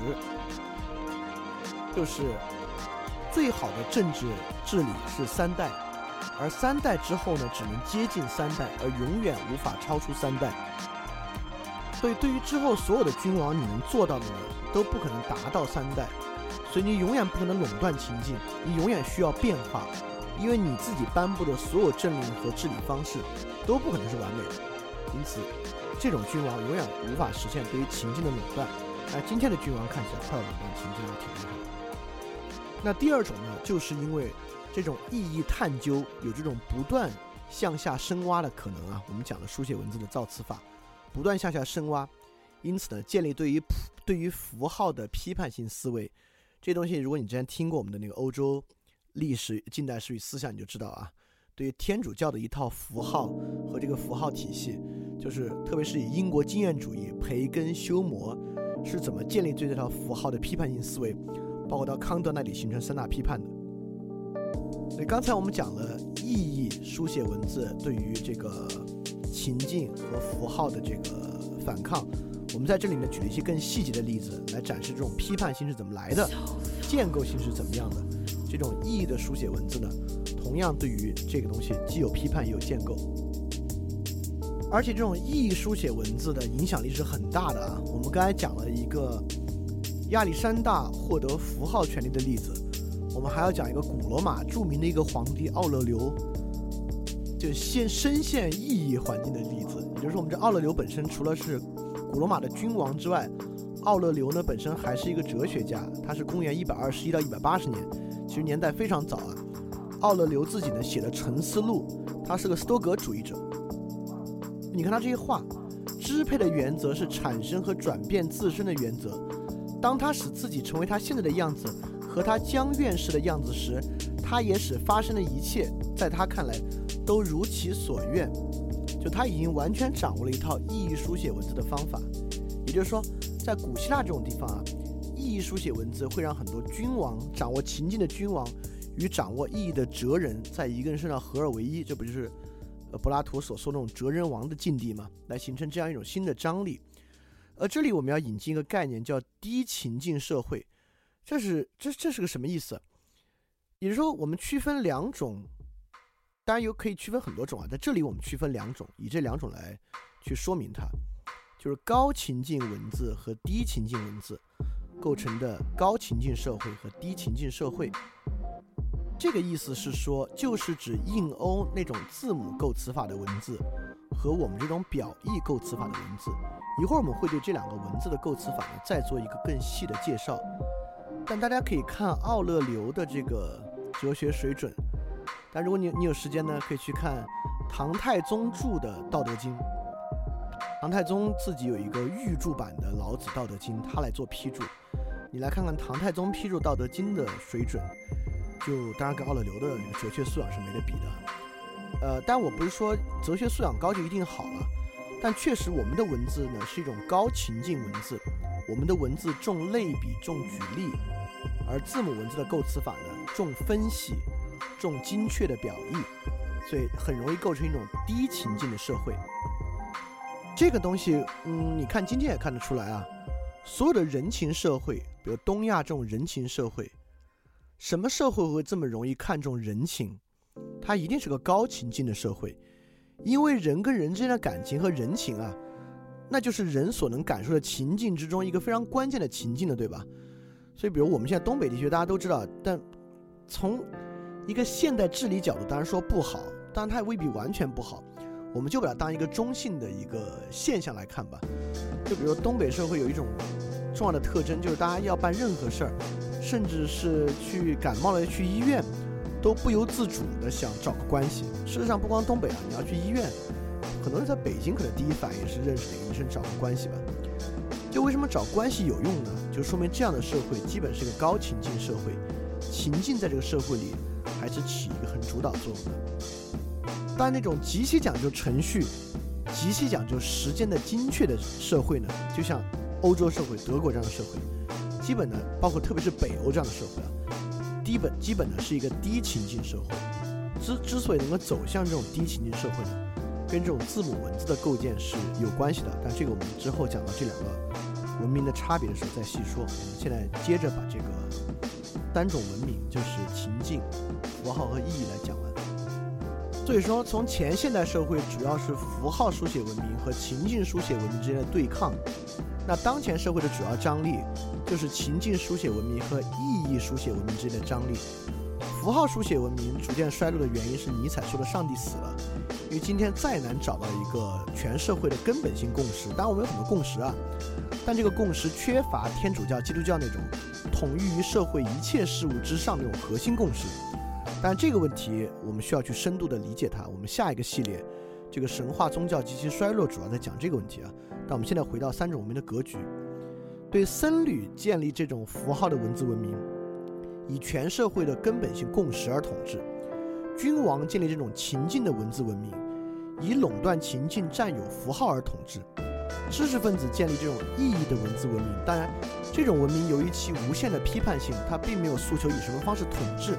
就是最好的政治治理是三代，而三代之后呢，只能接近三代，而永远无法超出三代。所以，对于之后所有的君王，你能做到的呢，都不可能达到三代。所以，你永远不可能垄断情境，你永远需要变化，因为你自己颁布的所有政令和治理方式都不可能是完美的。因此，这种君王永远无法实现对于情境的垄断。那今天的君王看起来快要垄断情境了，挺厉害。那第二种呢，就是因为这种意义探究有这种不断向下深挖的可能啊。我们讲的书写文字的造词法。不断向下深挖，因此呢，建立对于对于符号的批判性思维，这东西，如果你之前听过我们的那个欧洲历史、近代史与思想，你就知道啊，对于天主教的一套符号和这个符号体系，就是特别是以英国经验主义培根修谟是怎么建立对这套符号的批判性思维，包括到康德那里形成三大批判的。所以刚才我们讲了意义书写文字对于这个。情境和符号的这个反抗，我们在这里面举了一些更细节的例子来展示这种批判性是怎么来的，建构性是怎么样的。这种意义的书写文字呢，同样对于这个东西既有批判也有建构，而且这种意义书写文字的影响力是很大的啊。我们刚才讲了一个亚历山大获得符号权利的例子，我们还要讲一个古罗马著名的一个皇帝奥勒留。就现深陷意义环境的例子，也就是说，我们这奥勒留本身除了是古罗马的君王之外，奥勒留呢本身还是一个哲学家。他是公元一百二十一到一百八十年，其实年代非常早啊。奥勒留自己呢写了《沉思录》，他是个斯多葛主义者。你看他这些话，支配的原则是产生和转变自身的原则。当他使自己成为他现在的样子和他将愿是的样子时，他也使发生的一切在他看来都如其所愿。就他已经完全掌握了一套意义书写文字的方法。也就是说，在古希腊这种地方啊，意义书写文字会让很多君王掌握情境的君王与掌握意义的哲人在一个人身上合二为一。这不就是呃柏拉图所说那种哲人王的境地吗？来形成这样一种新的张力。而这里我们要引进一个概念，叫低情境社会。这是这这是个什么意思？也就是说，我们区分两种，当然有可以区分很多种啊。在这里我们区分两种，以这两种来去说明它，就是高情境文字和低情境文字构成的高情境社会和低情境社会。这个意思是说，就是指印欧那种字母构词法的文字和我们这种表意构词法的文字。一会儿我们会对这两个文字的构词法呢再做一个更细的介绍，但大家可以看奥勒留的这个哲学水准。但如果你你有时间呢，可以去看唐太宗著的《道德经》。唐太宗自己有一个预注版的《老子·道德经》，他来做批注。你来看看唐太宗批注《道德经》的水准，就当然跟奥勒留的这个哲学素养是没得比的。呃，但我不是说哲学素养高就一定好了。但确实，我们的文字呢是一种高情境文字，我们的文字重类比、重举例，而字母文字的构词法呢重分析、重精确的表意，所以很容易构成一种低情境的社会。这个东西，嗯，你看今天也看得出来啊，所有的人情社会，比如东亚这种人情社会，什么社会会这么容易看重人情？它一定是个高情境的社会。因为人跟人之间的感情和人情啊，那就是人所能感受的情境之中一个非常关键的情境的，对吧？所以，比如我们现在东北地区，大家都知道，但从一个现代治理角度，当然说不好，当然它也未必完全不好。我们就把它当一个中性的一个现象来看吧。就比如东北社会有一种重要的特征，就是大家要办任何事儿，甚至是去感冒了去医院。都不由自主的想找个关系。事实上，不光东北啊，你要去医院，很多人在北京可能第一反应是认识哪个医生找个关系吧。就为什么找关系有用呢？就说明这样的社会基本是一个高情境社会，情境在这个社会里还是起一个很主导作用的。但那种极其讲究程序、极其讲究时间的精确的社会呢，就像欧洲社会、德国这样的社会，基本呢，包括特别是北欧这样的社会啊。基本基本呢是一个低情境社会，之之所以能够走向这种低情境社会呢，跟这种字母文字的构建是有关系的。但这个我们之后讲到这两个文明的差别的时候再细说。我们现在接着把这个单种文明，就是情境、符号和意义来讲完。所以说，从前现代社会主要是符号书写文明和情境书写文明之间的对抗，那当前社会的主要张力。就是情境书写文明和意义书写文明之间的张力。符号书写文明逐渐衰落的原因是尼采说的“上帝死了”，因为今天再难找到一个全社会的根本性共识。当然，我们有很多共识啊，但这个共识缺乏天主教、基督教那种统一于社会一切事物之上那种核心共识。但这个问题我们需要去深度的理解它。我们下一个系列，这个神话宗教及其衰落，主要在讲这个问题啊。但我们现在回到三种文明的格局。对僧侣建立这种符号的文字文明，以全社会的根本性共识而统治；君王建立这种情境的文字文明，以垄断情境、占有符号而统治；知识分子建立这种意义的文字文明。当然，这种文明由于其无限的批判性，它并没有诉求以什么方式统治，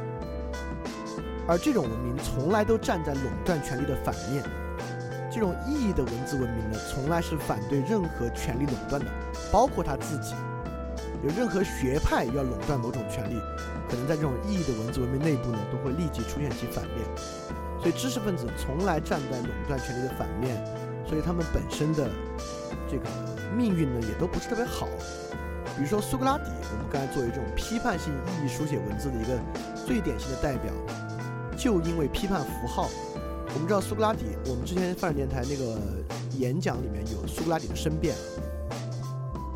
而这种文明从来都站在垄断权力的反面。这种意义的文字文明呢，从来是反对任何权力垄断的。包括他自己，有任何学派要垄断某种权利，可能在这种意义的文字文明内部呢，都会立即出现其反面。所以知识分子从来站在垄断权利的反面，所以他们本身的这个命运呢，也都不是特别好。比如说苏格拉底，我们刚才作为这种批判性意义书写文字的一个最典型的代表，就因为批判符号，我们知道苏格拉底，我们之前泛展电台那个演讲里面有苏格拉底的申辩。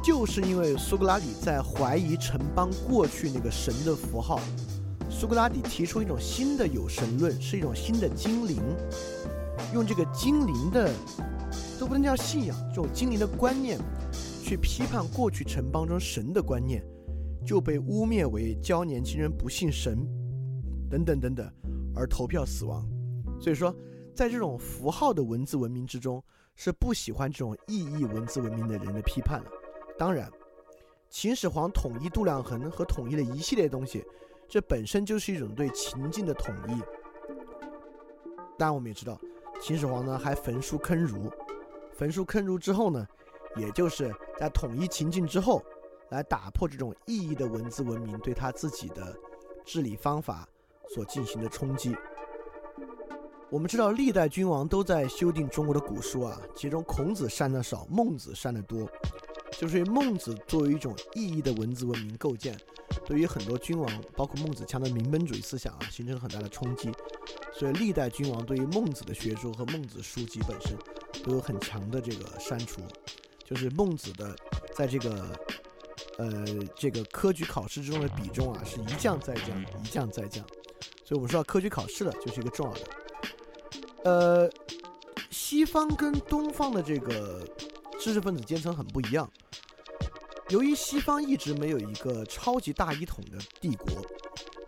就是因为苏格拉底在怀疑城邦过去那个神的符号，苏格拉底提出一种新的有神论，是一种新的精灵，用这个精灵的，都不能叫信仰，这种精灵的观念，去批判过去城邦中神的观念，就被污蔑为教年轻人不信神，等等等等，而投票死亡。所以说，在这种符号的文字文明之中，是不喜欢这种意义文字文明的人的批判了。当然，秦始皇统一度量衡和统一了一系列东西，这本身就是一种对情境的统一。当然，我们也知道，秦始皇呢还焚书坑儒，焚书坑儒之后呢，也就是在统一情境之后，来打破这种意义的文字文明对他自己的治理方法所进行的冲击。我们知道，历代君王都在修订中国的古书啊，其中孔子删的少，孟子删的多，就是孟子作为一种意义的文字文明构建。对于很多君王，包括孟子强的民本主义思想啊，形成很大的冲击。所以历代君王对于孟子的学说和孟子书籍本身都有很强的这个删除，就是孟子的在这个呃这个科举考试之中的比重啊是一降再降，一降再降。所以我们说到科举考试了，就是一个重要的。呃，西方跟东方的这个知识分子阶层很不一样。由于西方一直没有一个超级大一统的帝国，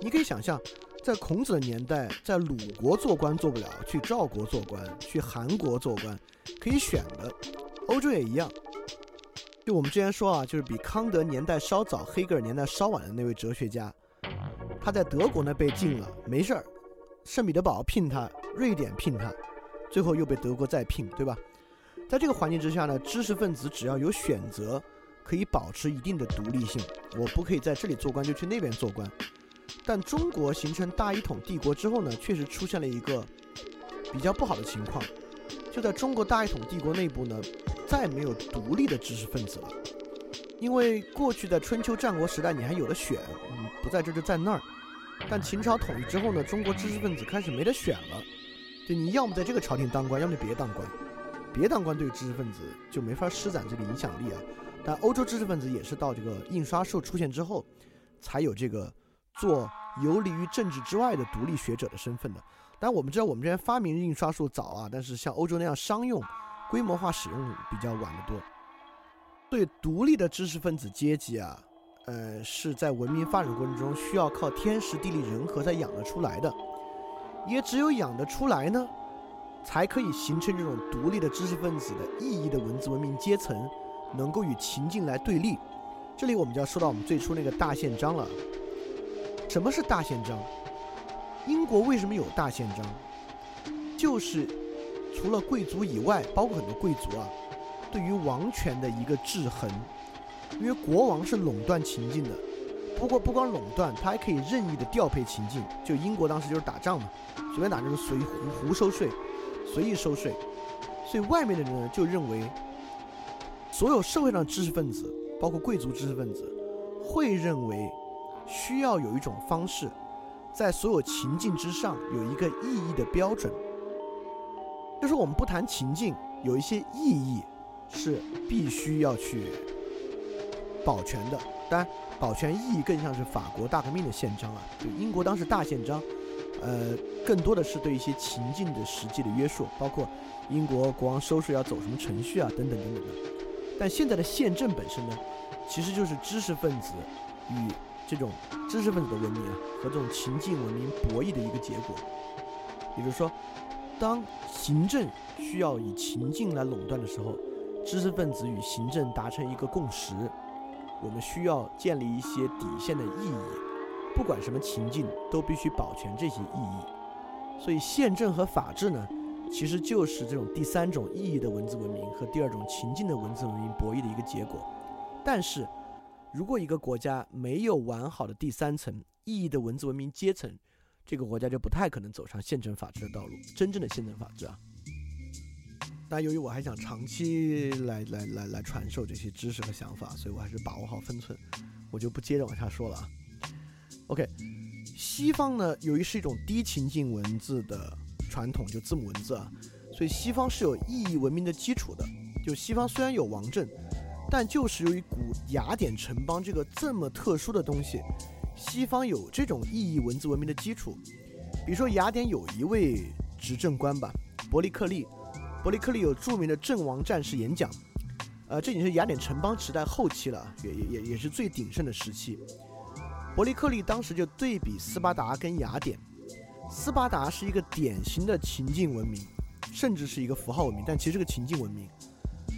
你可以想象，在孔子的年代，在鲁国做官做不了，去赵国做官，去韩国做官，可以选的。欧洲也一样。就我们之前说啊，就是比康德年代稍早、黑格尔年代稍晚的那位哲学家，他在德国呢被禁了，没事儿，圣彼得堡聘他，瑞典聘他，最后又被德国再聘，对吧？在这个环境之下呢，知识分子只要有选择。可以保持一定的独立性，我不可以在这里做官就去那边做官。但中国形成大一统帝国之后呢，确实出现了一个比较不好的情况，就在中国大一统帝国内部呢，再没有独立的知识分子了。因为过去在春秋战国时代你还有的选，嗯，不在这就在那儿。但秦朝统一之后呢，中国知识分子开始没得选了，就你要么在这个朝廷当官，要么别当官，别当官对知识分子就没法施展这个影响力啊。但欧洲知识分子也是到这个印刷术出现之后，才有这个做游离于政治之外的独立学者的身份的。但我们知道，我们这边发明印刷术早啊，但是像欧洲那样商用、规模化使用比较晚得多。对独立的知识分子阶级啊，呃，是在文明发展过程中需要靠天时地利人和才养得出来的。也只有养得出来呢，才可以形成这种独立的知识分子的意义的文字文明阶层。能够与情境来对立，这里我们就要说到我们最初那个大宪章了。什么是大宪章？英国为什么有大宪章？就是除了贵族以外，包括很多贵族啊，对于王权的一个制衡。因为国王是垄断情境的，不过不光垄断，他还可以任意的调配情境。就英国当时就是打仗嘛，随便打就是随胡胡收税，随意收税，所以外面的人呢就认为。所有社会上知识分子，包括贵族知识分子，会认为需要有一种方式，在所有情境之上有一个意义的标准。就是我们不谈情境，有一些意义是必须要去保全的。当然，保全意义更像是法国大革命的宪章啊，就英国当时大宪章，呃，更多的是对一些情境的实际的约束，包括英国国王收税要走什么程序啊，等等等等的。但现在的宪政本身呢，其实就是知识分子与这种知识分子的文明啊和这种情境文明博弈的一个结果。也就是说，当行政需要以情境来垄断的时候，知识分子与行政达成一个共识，我们需要建立一些底线的意义，不管什么情境都必须保全这些意义。所以，宪政和法治呢？其实就是这种第三种意义的文字文明和第二种情境的文字文明博弈的一个结果。但是，如果一个国家没有完好的第三层意义的文字文明阶层，这个国家就不太可能走上宪政法治的道路。真正的宪政法治啊！但由于我还想长期来来来来传授这些知识和想法，所以我还是把握好分寸，我就不接着往下说了啊。OK，西方呢，由于是一种低情境文字的。传统就字母文字啊，所以西方是有意义文明的基础的。就西方虽然有王政，但就是由于古雅典城邦这个这么特殊的东西，西方有这种意义文字文明的基础。比如说雅典有一位执政官吧，伯利克利，伯利克利有著名的阵亡战士演讲，呃，这已经是雅典城邦时代后期了，也也也也是最鼎盛的时期。伯利克利当时就对比斯巴达跟雅典，斯巴达是一个典型的情境文明，甚至是一个符号文明，但其实是个情境文明。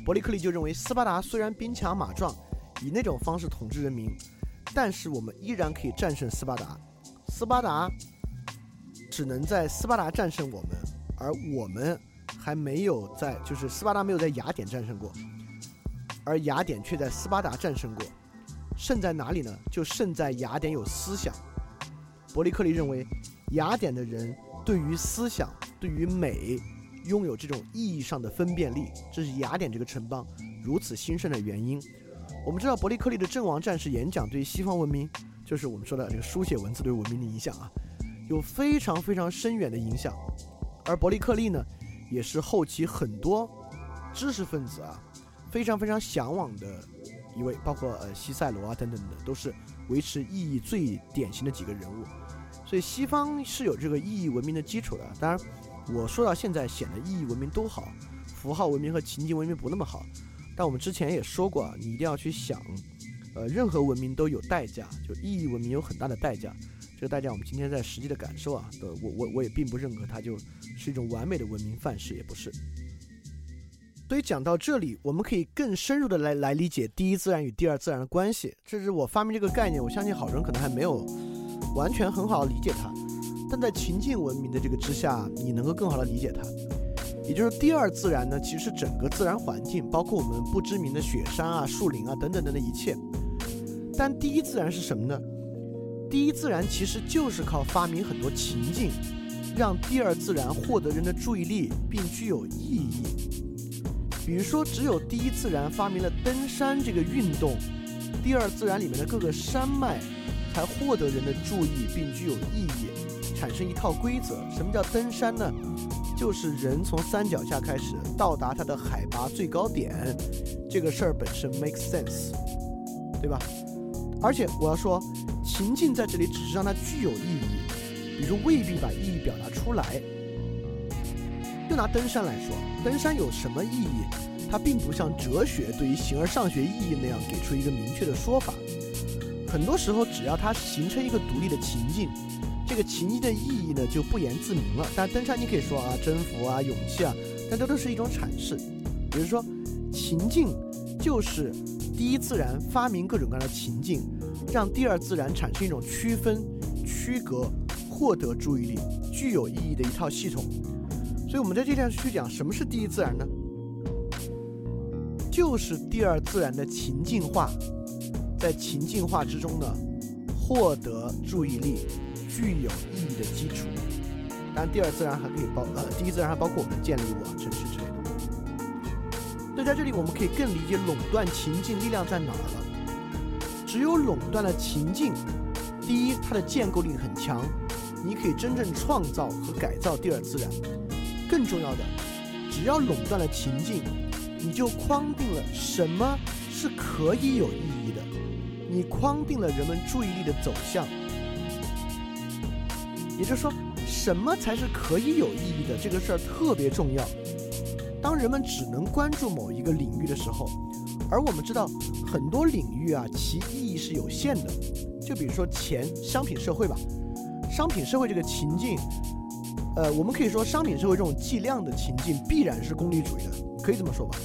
伯利克利就认为，斯巴达虽然兵强马壮，以那种方式统治人民，但是我们依然可以战胜斯巴达。斯巴达只能在斯巴达战胜我们，而我们还没有在，就是斯巴达没有在雅典战胜过，而雅典却在斯巴达战胜过。胜在哪里呢？就胜在雅典有思想。伯利克利认为，雅典的人对于思想、对于美，拥有这种意义上的分辨力，这是雅典这个城邦如此兴盛的原因。我们知道，伯利克利的阵亡战士演讲对于西方文明，就是我们说的这个书写文字对文明的影响啊，有非常非常深远的影响。而伯利克利呢，也是后期很多知识分子啊，非常非常向往的。一位，包括呃西塞罗啊等等的，都是维持意义最典型的几个人物，所以西方是有这个意义文明的基础的。当然，我说到现在显得意义文明都好，符号文明和情境文明不那么好。但我们之前也说过啊，你一定要去想，呃，任何文明都有代价，就意义文明有很大的代价。这个代价我们今天在实际的感受啊，我我我也并不认可它就是一种完美的文明范式，也不是。所以讲到这里，我们可以更深入的来来理解第一自然与第二自然的关系。这是我发明这个概念，我相信好多人可能还没有完全很好的理解它。但在情境文明的这个之下，你能够更好的理解它。也就是第二自然呢，其实是整个自然环境，包括我们不知名的雪山啊、树林啊等等等等一切。但第一自然是什么呢？第一自然其实就是靠发明很多情境，让第二自然获得人的注意力，并具有意义。比如说，只有第一自然发明了登山这个运动，第二自然里面的各个山脉才获得人的注意并具有意义，产生一套规则。什么叫登山呢？就是人从山脚下开始到达它的海拔最高点，这个事儿本身 make sense，对吧？而且我要说，情境在这里只是让它具有意义，比如未必把意义表达出来。就拿登山来说，登山有什么意义？它并不像哲学对于形而上学意义那样给出一个明确的说法。很多时候，只要它形成一个独立的情境，这个情境的意义呢就不言自明了。但登山你可以说啊，征服啊，勇气啊，但这都是一种阐释。比如说，情境就是第一自然发明各种各样的情境，让第二自然产生一种区分、区隔、获得注意力、具有意义的一套系统。所以，我们在这里去讲什么是第一自然呢？就是第二自然的情境化，在情境化之中呢，获得注意力、具有意义的基础。当然，第二自然还可以包呃，第一自然还包括我们的建立物啊、城市之类的。所以，在这里我们可以更理解垄断情境力量在哪儿了。只有垄断了情境，第一，它的建构力很强，你可以真正创造和改造第二自然。更重要的，只要垄断了情境，你就框定了什么是可以有意义的，你框定了人们注意力的走向。也就是说，什么才是可以有意义的这个事儿特别重要。当人们只能关注某一个领域的时候，而我们知道很多领域啊，其意义是有限的。就比如说钱、商品社会吧，商品社会这个情境。呃，我们可以说，商品社会这种计量的情境必然是功利主义的，可以这么说吧，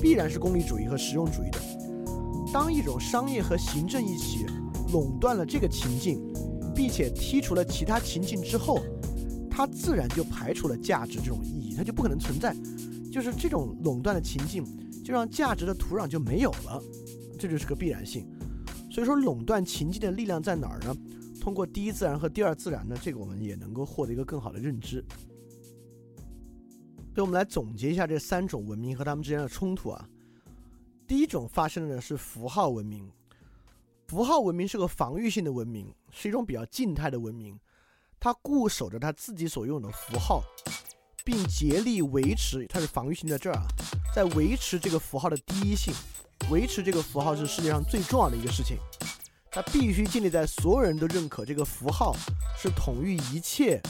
必然是功利主义和实用主义的。当一种商业和行政一起垄断了这个情境，并且剔除了其他情境之后，它自然就排除了价值这种意义，它就不可能存在。就是这种垄断的情境，就让价值的土壤就没有了，这就是个必然性。所以说，垄断情境的力量在哪儿呢？通过第一自然和第二自然呢，这个我们也能够获得一个更好的认知。所以我们来总结一下这三种文明和它们之间的冲突啊。第一种发生的呢是符号文明，符号文明是个防御性的文明，是一种比较静态的文明，它固守着它自己所拥有的符号，并竭力维持，它是防御性在这儿啊，在维持这个符号的第一性，维持这个符号是世界上最重要的一个事情。它必须建立在所有人都认可这个符号是统御一切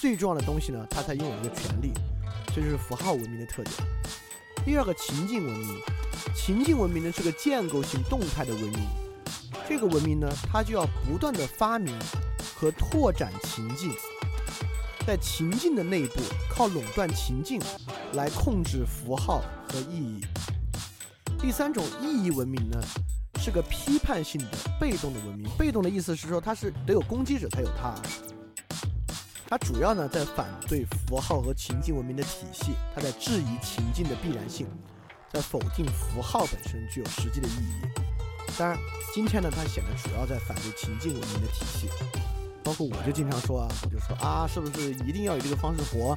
最重要的东西呢，它才拥有一个权利。这就是符号文明的特点。第二个情境文明，情境文明呢是个建构性动态的文明，这个文明呢它就要不断的发明和拓展情境，在情境的内部靠垄断情境来控制符号和意义。第三种意义文明呢是个批判性的被动的文明，被动的意思是说它是得有攻击者才有它。它主要呢在反对符号和情境文明的体系，它在质疑情境的必然性，在否定符号本身具有实际的意义。当然，今天呢它显得主要在反对情境文明的体系，包括我就经常说啊，我就说啊，是不是一定要以这个方式活？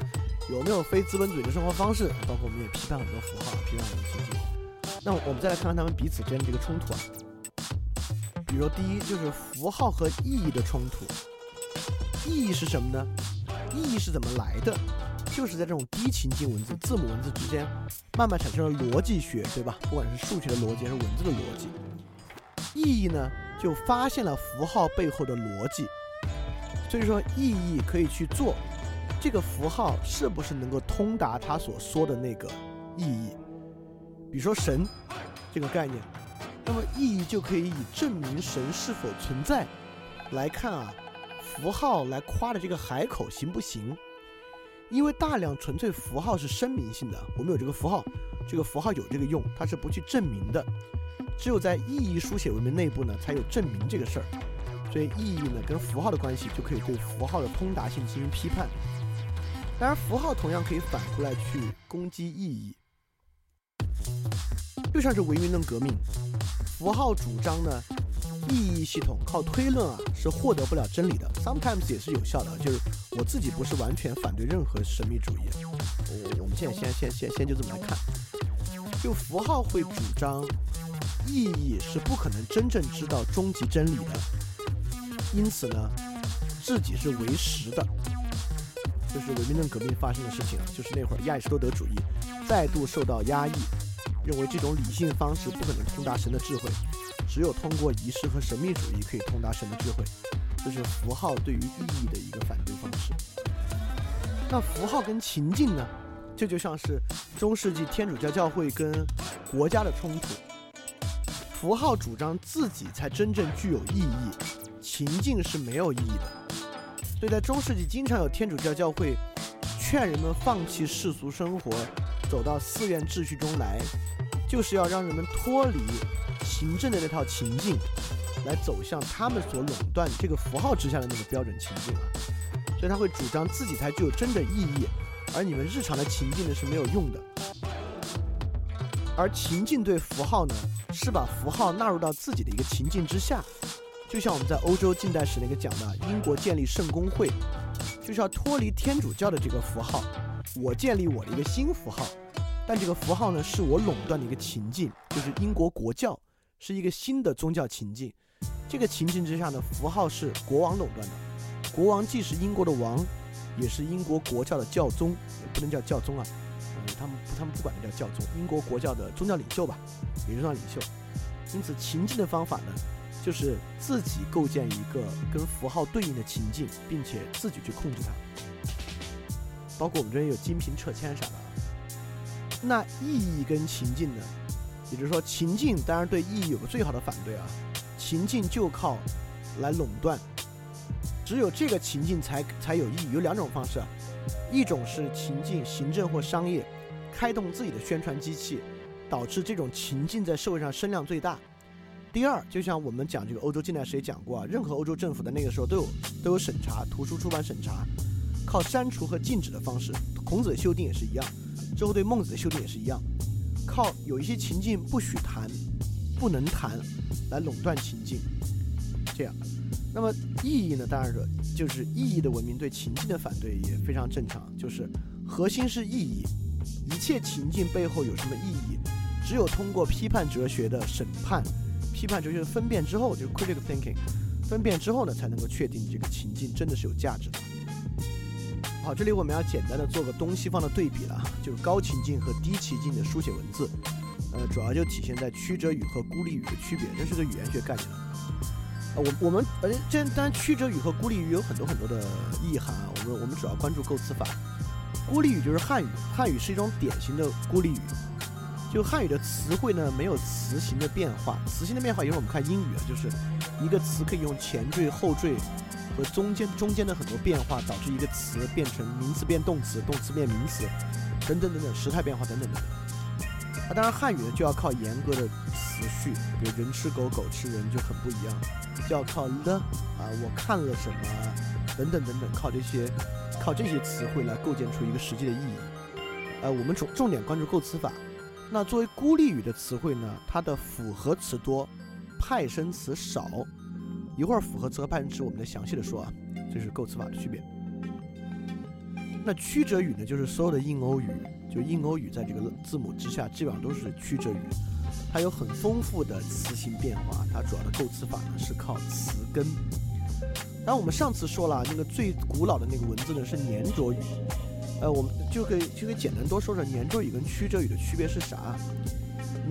有没有非资本主义的生活方式？包括我们也批判很多符号，批判很多情境。那我们再来看看他们彼此之间的这个冲突啊，比如第一就是符号和意义的冲突。意义是什么呢？意义是怎么来的？就是在这种低情境文字、字母文字之间，慢慢产生了逻辑学，对吧？不管是数学的逻辑还是文字的逻辑，意义呢就发现了符号背后的逻辑。所以说，意义可以去做这个符号是不是能够通达他所说的那个意义。比如说神这个概念，那么意义就可以以证明神是否存在来看啊。符号来夸的这个海口行不行？因为大量纯粹符号是声明性的，我们有这个符号，这个符号有这个用，它是不去证明的。只有在意义书写文明内部呢，才有证明这个事儿。所以意义呢跟符号的关系就可以对符号的通达性进行批判。当然，符号同样可以反过来去攻击意义，就像是唯名论革命，符号主张呢。意义系统靠推论啊是获得不了真理的，sometimes 也是有效的。就是我自己不是完全反对任何神秘主义，我我们现在先先先先就这么来看，就符号会主张意义是不可能真正知道终极真理的，因此呢自己是为实的。就是唯名论革命发生的事情啊，就是那会儿亚里士多德主义再度受到压抑，认为这种理性方式不可能通达神的智慧。只有通过仪式和神秘主义可以通达神的智慧，这是符号对于意义的一个反对方式。那符号跟情境呢？这就像是中世纪天主教教会跟国家的冲突。符号主张自己才真正具有意义，情境是没有意义的。所以在中世纪，经常有天主教教会劝人们放弃世俗生活，走到寺院秩序中来，就是要让人们脱离。行政的那套情境，来走向他们所垄断这个符号之下的那个标准情境啊，所以他会主张自己才具有真的意义，而你们日常的情境呢是没有用的。而情境对符号呢，是把符号纳入到自己的一个情境之下，就像我们在欧洲近代史那个讲的，英国建立圣公会，就是要脱离天主教的这个符号，我建立我的一个新符号，但这个符号呢是我垄断的一个情境，就是英国国教。是一个新的宗教情境，这个情境之下呢，符号是国王垄断的，国王既是英国的王，也是英国国教的教宗，也不能叫教宗啊，嗯，他们他们不管它叫教宗，英国国教的宗教领袖吧，也是宗教领袖。因此，情境的方法呢，就是自己构建一个跟符号对应的情境，并且自己去控制它。包括我们这边有金瓶撤迁啥的。那意义跟情境呢？也就是说，情境当然对意义有个最好的反对啊，情境就靠来垄断，只有这个情境才才有意义。有两种方式啊，一种是情境行政或商业开动自己的宣传机器，导致这种情境在社会上声量最大。第二，就像我们讲这个欧洲近代史也讲过啊，任何欧洲政府的那个时候都有都有审查，图书出版审查，靠删除和禁止的方式。孔子的修订也是一样，之后对孟子的修订也是一样。靠有一些情境不许谈，不能谈，来垄断情境，这样，那么意义呢？当然是就是意义的文明对情境的反对也非常正常，就是核心是意义，一切情境背后有什么意义？只有通过批判哲学的审判，批判哲学的分辨之后，就是 critical thinking，分辨之后呢，才能够确定这个情境真的是有价值的。好，这里我们要简单的做个东西方的对比了，就是高情境和低情境的书写文字，呃，主要就体现在曲折语和孤立语的区别，这是个语言学概念。啊，我我们呃，这当然曲折语和孤立语有很多很多的意涵啊，我们我们主要关注构词法。孤立语就是汉语，汉语是一种典型的孤立语。就汉语的词汇呢，没有词形的变化，词形的变化，一会儿我们看英语啊，就是一个词可以用前缀、后缀和中间中间的很多变化，导致一个词变成名词变动词，动词变名词，等等等等，时态变化等等等等。啊，当然汉语呢就要靠严格的词序，比如人吃狗，狗吃人就很不一样，就要靠了啊，我看了什么等等等等，靠这些靠这些词汇来构建出一个实际的意义。呃，我们重重点关注构词法。那作为孤立语的词汇呢，它的复合词多，派生词少。一会儿复合词和派生词我们再详细的说啊，这是构词法的区别。那曲折语呢，就是所有的印欧语，就印欧语在这个字母之下基本上都是曲折语，它有很丰富的词形变化，它主要的构词法呢是靠词根。然后我们上次说了，那个最古老的那个文字呢是粘着语。呃，我们就可以就可以简单多说说粘着语跟曲折语的区别是啥？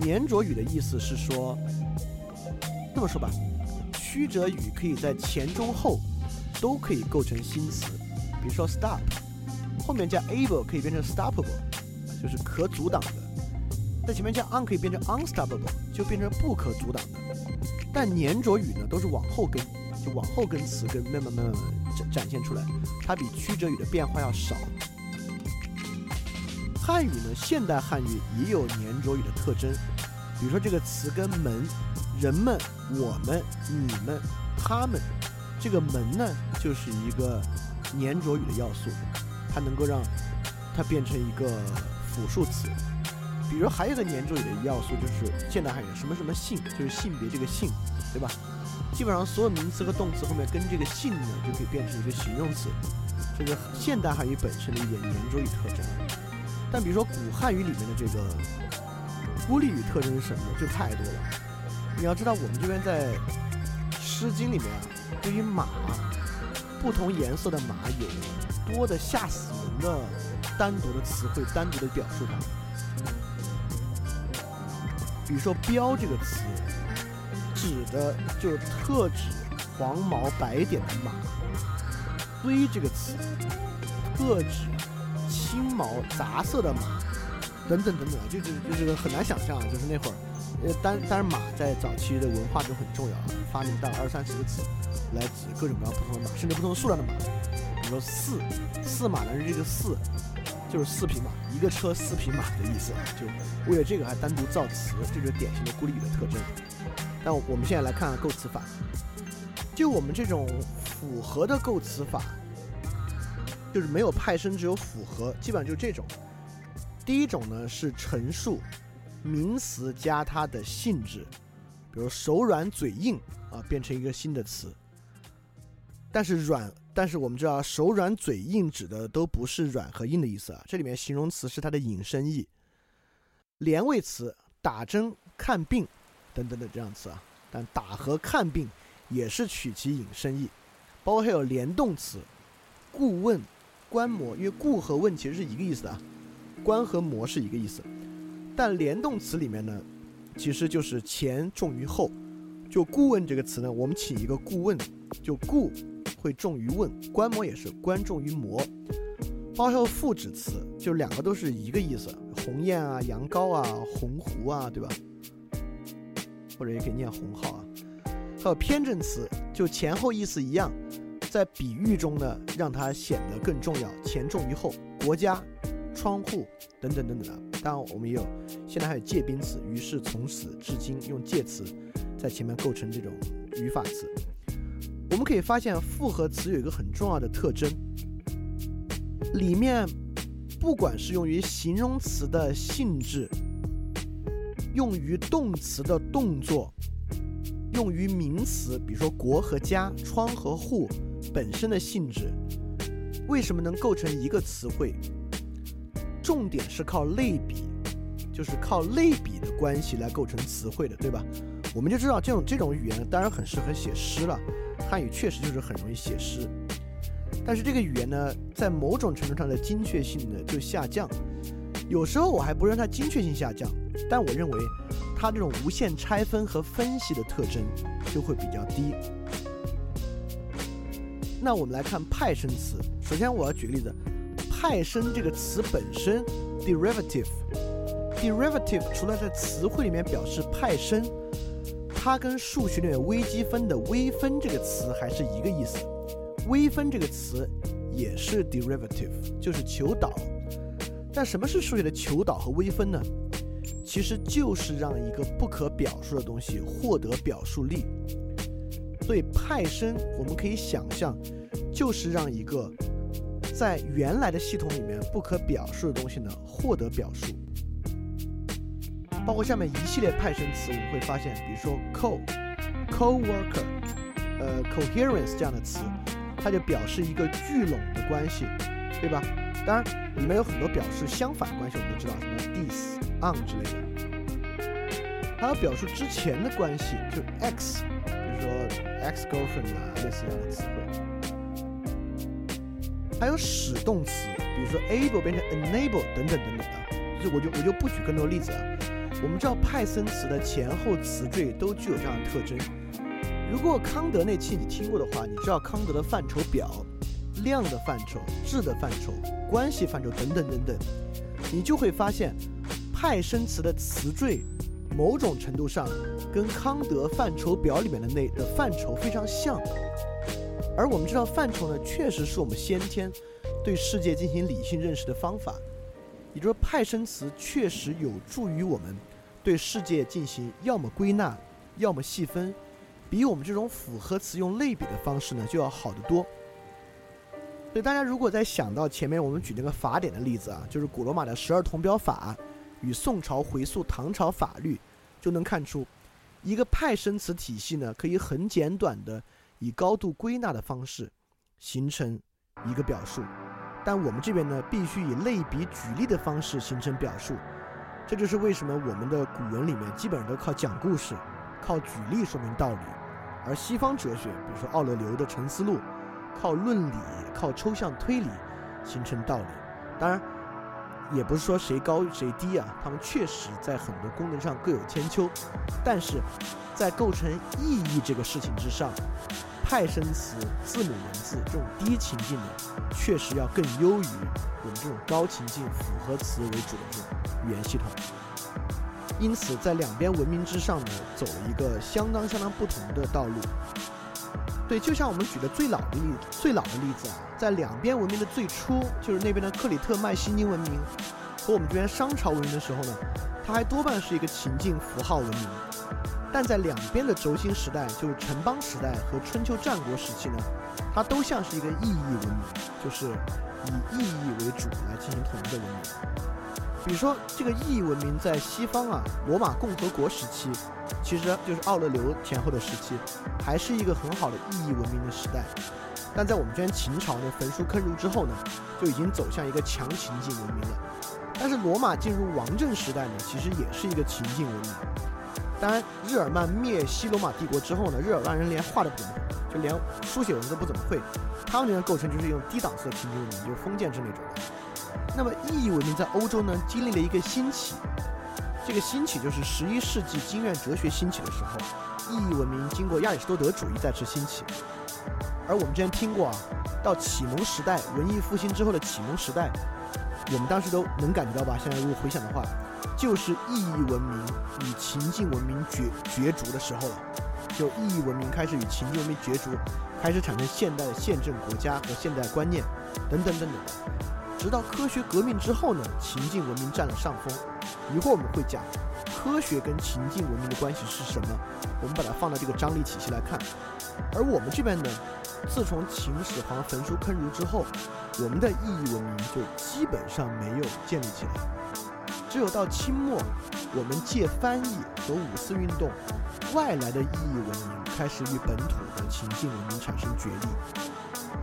粘着语的意思是说，这么说吧，曲折语可以在前中后都可以构成新词，比如说 stop，后面加 able 可以变成 stoppable，就是可阻挡的；在前面加 un 可以变成 unstoppable，就变成不可阻挡的。但粘着语呢，都是往后跟，就往后跟词根慢慢慢慢展展现出来，它比曲折语的变化要少。汉语呢，现代汉语也有黏着语的特征，比如说这个词根“门”，人们、我们、你们、他们，这个“门”呢，就是一个黏着语的要素，它能够让它变成一个复数词。比如还有一个黏着语的要素就是现代汉语什么什么性，就是性别这个性，对吧？基本上所有名词和动词后面跟这个性呢，就可以变成一个形容词，这是现代汉语本身的一点黏着语特征。但比如说古汉语里面的这个孤立语特征是什么呢？就太多了。你要知道，我们这边在《诗经》里面啊，对于马，不同颜色的马有多的吓死人的单独的词汇，单独的表述它。比如说“膘”这个词，指的就特指黄毛白点的马；“堆”这个词，特指。金毛杂色的马，等等等等，就就就是很难想象啊，就是那会儿，呃，单单马在早期的文化中很重要啊，发明到二三十个字来指各种各样不同的马，甚至不同数量的马。比如说四四马呢，是这个四就是四匹马，一个车四匹马的意思，就为了这个还单独造词，这就是典型的孤立语的特征。但我们现在来看看构词法，就我们这种复合的构词法。就是没有派生，只有复合，基本上就这种。第一种呢是陈述名词加它的性质，比如手软嘴硬啊，变成一个新的词。但是软，但是我们知道手软嘴硬指的都不是软和硬的意思啊，这里面形容词是它的引申义。连谓词打针、看病等等的这样词啊，但打和看病也是取其引申义，包括还有连动词，顾问。观摩，因为顾和问其实是一个意思的，观和摩是一个意思，但连动词里面呢，其实就是前重于后。就顾问这个词呢，我们请一个顾问，就顾会重于问，观摩也是观重于摩。包括副指词，就两个都是一个意思，鸿雁啊、羊羔啊、鸿鹄啊，对吧？或者也可以念鸿鹄啊。还有偏正词，就前后意思一样。在比喻中呢，让它显得更重要，前重于后。国家、窗户等等等等的。当然，我们也有，现在还有介宾词，于是从此至今用介词在前面构成这种语法词。我们可以发现，复合词有一个很重要的特征，里面不管是用于形容词的性质，用于动词的动作，用于名词，比如说国和家、窗和户。本身的性质为什么能构成一个词汇？重点是靠类比，就是靠类比的关系来构成词汇的，对吧？我们就知道这种这种语言当然很适合写诗了，汉语确实就是很容易写诗。但是这个语言呢，在某种程度上的精确性呢就下降。有时候我还不认它精确性下降，但我认为它这种无限拆分和分析的特征就会比较低。那我们来看派生词。首先，我要举个例子，派生这个词本身，derivative，derivative 除了在词汇里面表示派生，它跟数学里面微积分的微分这个词还是一个意思。微分这个词也是 derivative，就是求导。但什么是数学的求导和微分呢？其实就是让一个不可表述的东西获得表述力。派生，我们可以想象，就是让一个在原来的系统里面不可表述的东西呢获得表述。包括下面一系列派生词，我们会发现，比如说 co，co-worker，呃，coherence 这样的词，它就表示一个聚拢的关系，对吧？当然，里面有很多表示相反关系，我们都知道，什么 dis，on 之类的。还有表述之前的关系，就是 x。说 ex girlfriend 啊，类似这样的词汇，还有使动词，比如说 able 变成 enable 等等等等的，就我就我就不举更多例子了。我们知道派生词的前后词缀都具有这样的特征。如果康德那期你听过的话，你知道康德的范畴表、量的范畴、质的范畴、关系范畴等等等等，你就会发现派生词的词缀。某种程度上，跟康德范畴表里面的那的范畴非常像，而我们知道范畴呢，确实是我们先天对世界进行理性认识的方法，也就是说派生词确实有助于我们对世界进行要么归纳，要么细分，比我们这种复合词用类比的方式呢就要好得多。所以大家如果在想到前面我们举那个法典的例子啊，就是古罗马的十二铜表法。与宋朝回溯唐朝法律，就能看出，一个派生词体系呢，可以很简短的以高度归纳的方式形成一个表述，但我们这边呢，必须以类比举例的方式形成表述。这就是为什么我们的古文里面基本上都靠讲故事、靠举例说明道理，而西方哲学，比如说奥勒留的《沉思录》，靠论理、靠抽象推理形成道理。当然。也不是说谁高谁低啊，他们确实在很多功能上各有千秋，但是在构成意义这个事情之上，派生词、字母文字这种低情境呢，确实要更优于我们这种高情境复合词为主的这种语言系统。因此，在两边文明之上呢，走了一个相当相当不同的道路。对，就像我们举的最老的例子最老的例子啊，在两边文明的最初，就是那边的克里特迈锡尼文明和我们这边商朝文明的时候呢，它还多半是一个情境符号文明。但在两边的轴心时代，就是城邦时代和春秋战国时期呢，它都像是一个意义文明，就是以意义为主来进行统一的文明。比如说，这个意义文明在西方啊，罗马共和国时期，其实就是奥勒留前后的时期，还是一个很好的意义文明的时代。但在我们这边秦朝呢，焚书坑儒之后呢，就已经走向一个强情境文明了。但是罗马进入王政时代呢，其实也是一个情境文明。当然，日耳曼灭西罗马帝国之后呢，日耳曼人连话都不怎么会，就连书写文字都不怎么会，他们这边构成就是用低档次的情境文明，就是封建制那种的。那么，意义文明在欧洲呢，经历了一个兴起。这个兴起就是十一世纪经验哲学兴起的时候，意义文明经过亚里士多德主义再次兴起。而我们之前听过啊，到启蒙时代，文艺复兴之后的启蒙时代，我们当时都能感觉到吧？现在如果回想的话，就是意义文明与情境文明角角逐的时候了。就意义文明开始与情境文明角逐，开始产生现代的宪政国家和现代观念，等等等等。直到科学革命之后呢，情境文明占了上风。一会儿我们会讲科学跟情境文明的关系是什么，我们把它放到这个张力体系来看。而我们这边呢，自从秦始皇焚书坑儒之后，我们的意义文明就基本上没有建立起来。只有到清末，我们借翻译和五四运动，外来的意义文明开始与本土的情境文明产生角力。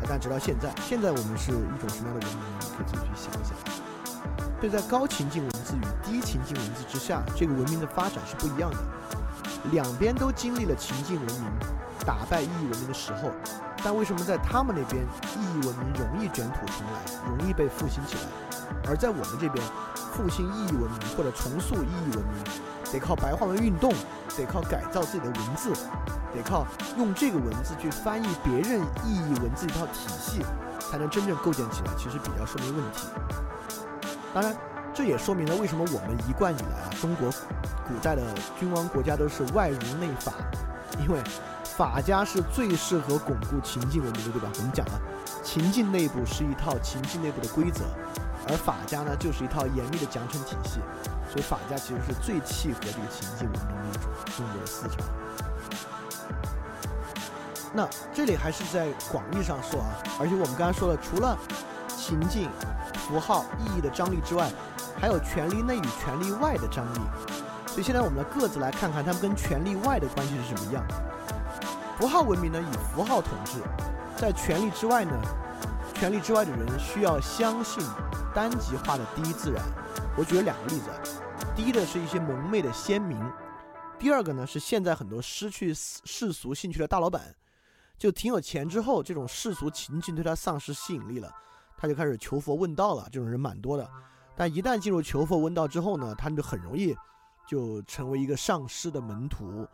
但直到现在，现在我们是一种什么样的文明？你可以自己去想一想。对，在高情境文字与低情境文字之下，这个文明的发展是不一样的。两边都经历了情境文明打败意义文明的时候，但为什么在他们那边意义文明容易卷土重来，容易被复兴起来，而在我们这边复兴意义文明或者重塑意义文明，得靠白话文运动，得靠改造自己的文字，得靠用这个文字去翻译别人意义文字一套体系，才能真正构建起来。其实比较说明问题。当然，这也说明了为什么我们一贯以来啊，中国古代的君王国家都是外儒内法，因为法家是最适合巩固秦晋文明的，对吧？我们讲了，秦晋内部是一套秦晋内部的规则，而法家呢就是一套严密的奖惩体系。所以法家其实是最契合这个秦晋文明的一种中国的思潮。那这里还是在广义上说啊，而且我们刚才说了，除了情境、符号、意义的张力之外，还有权力内与权力外的张力。所以现在我们来各自来看看他们跟权力外的关系是什么样。符号文明呢以符号统治，在权力之外呢，权力之外的人需要相信单极化的第一自然。我举了两个例子，第一的是一些蒙昧的先民，第二个呢是现在很多失去世俗兴趣的大老板，就挺有钱之后，这种世俗情境对他丧失吸引力了，他就开始求佛问道了。这种人蛮多的，但一旦进入求佛问道之后呢，他们就很容易就成为一个上师的门徒，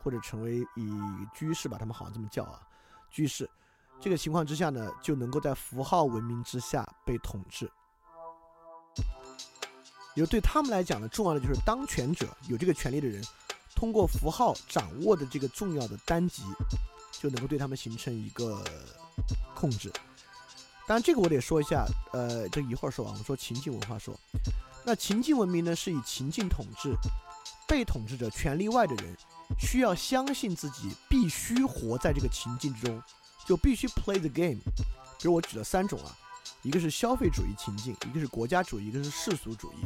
或者成为以居士吧，他们好像这么叫啊，居士。这个情况之下呢，就能够在符号文明之下被统治。有对他们来讲呢，重要的就是当权者有这个权利的人，通过符号掌握的这个重要的单极，就能够对他们形成一个控制。当然，这个我得说一下，呃，这一会儿说完。我们说情境文化说，那情境文明呢是以情境统治，被统治者权力外的人需要相信自己必须活在这个情境之中，就必须 play the game。比如我举了三种啊。一个是消费主义情境，一个是国家主义，一个是世俗主义。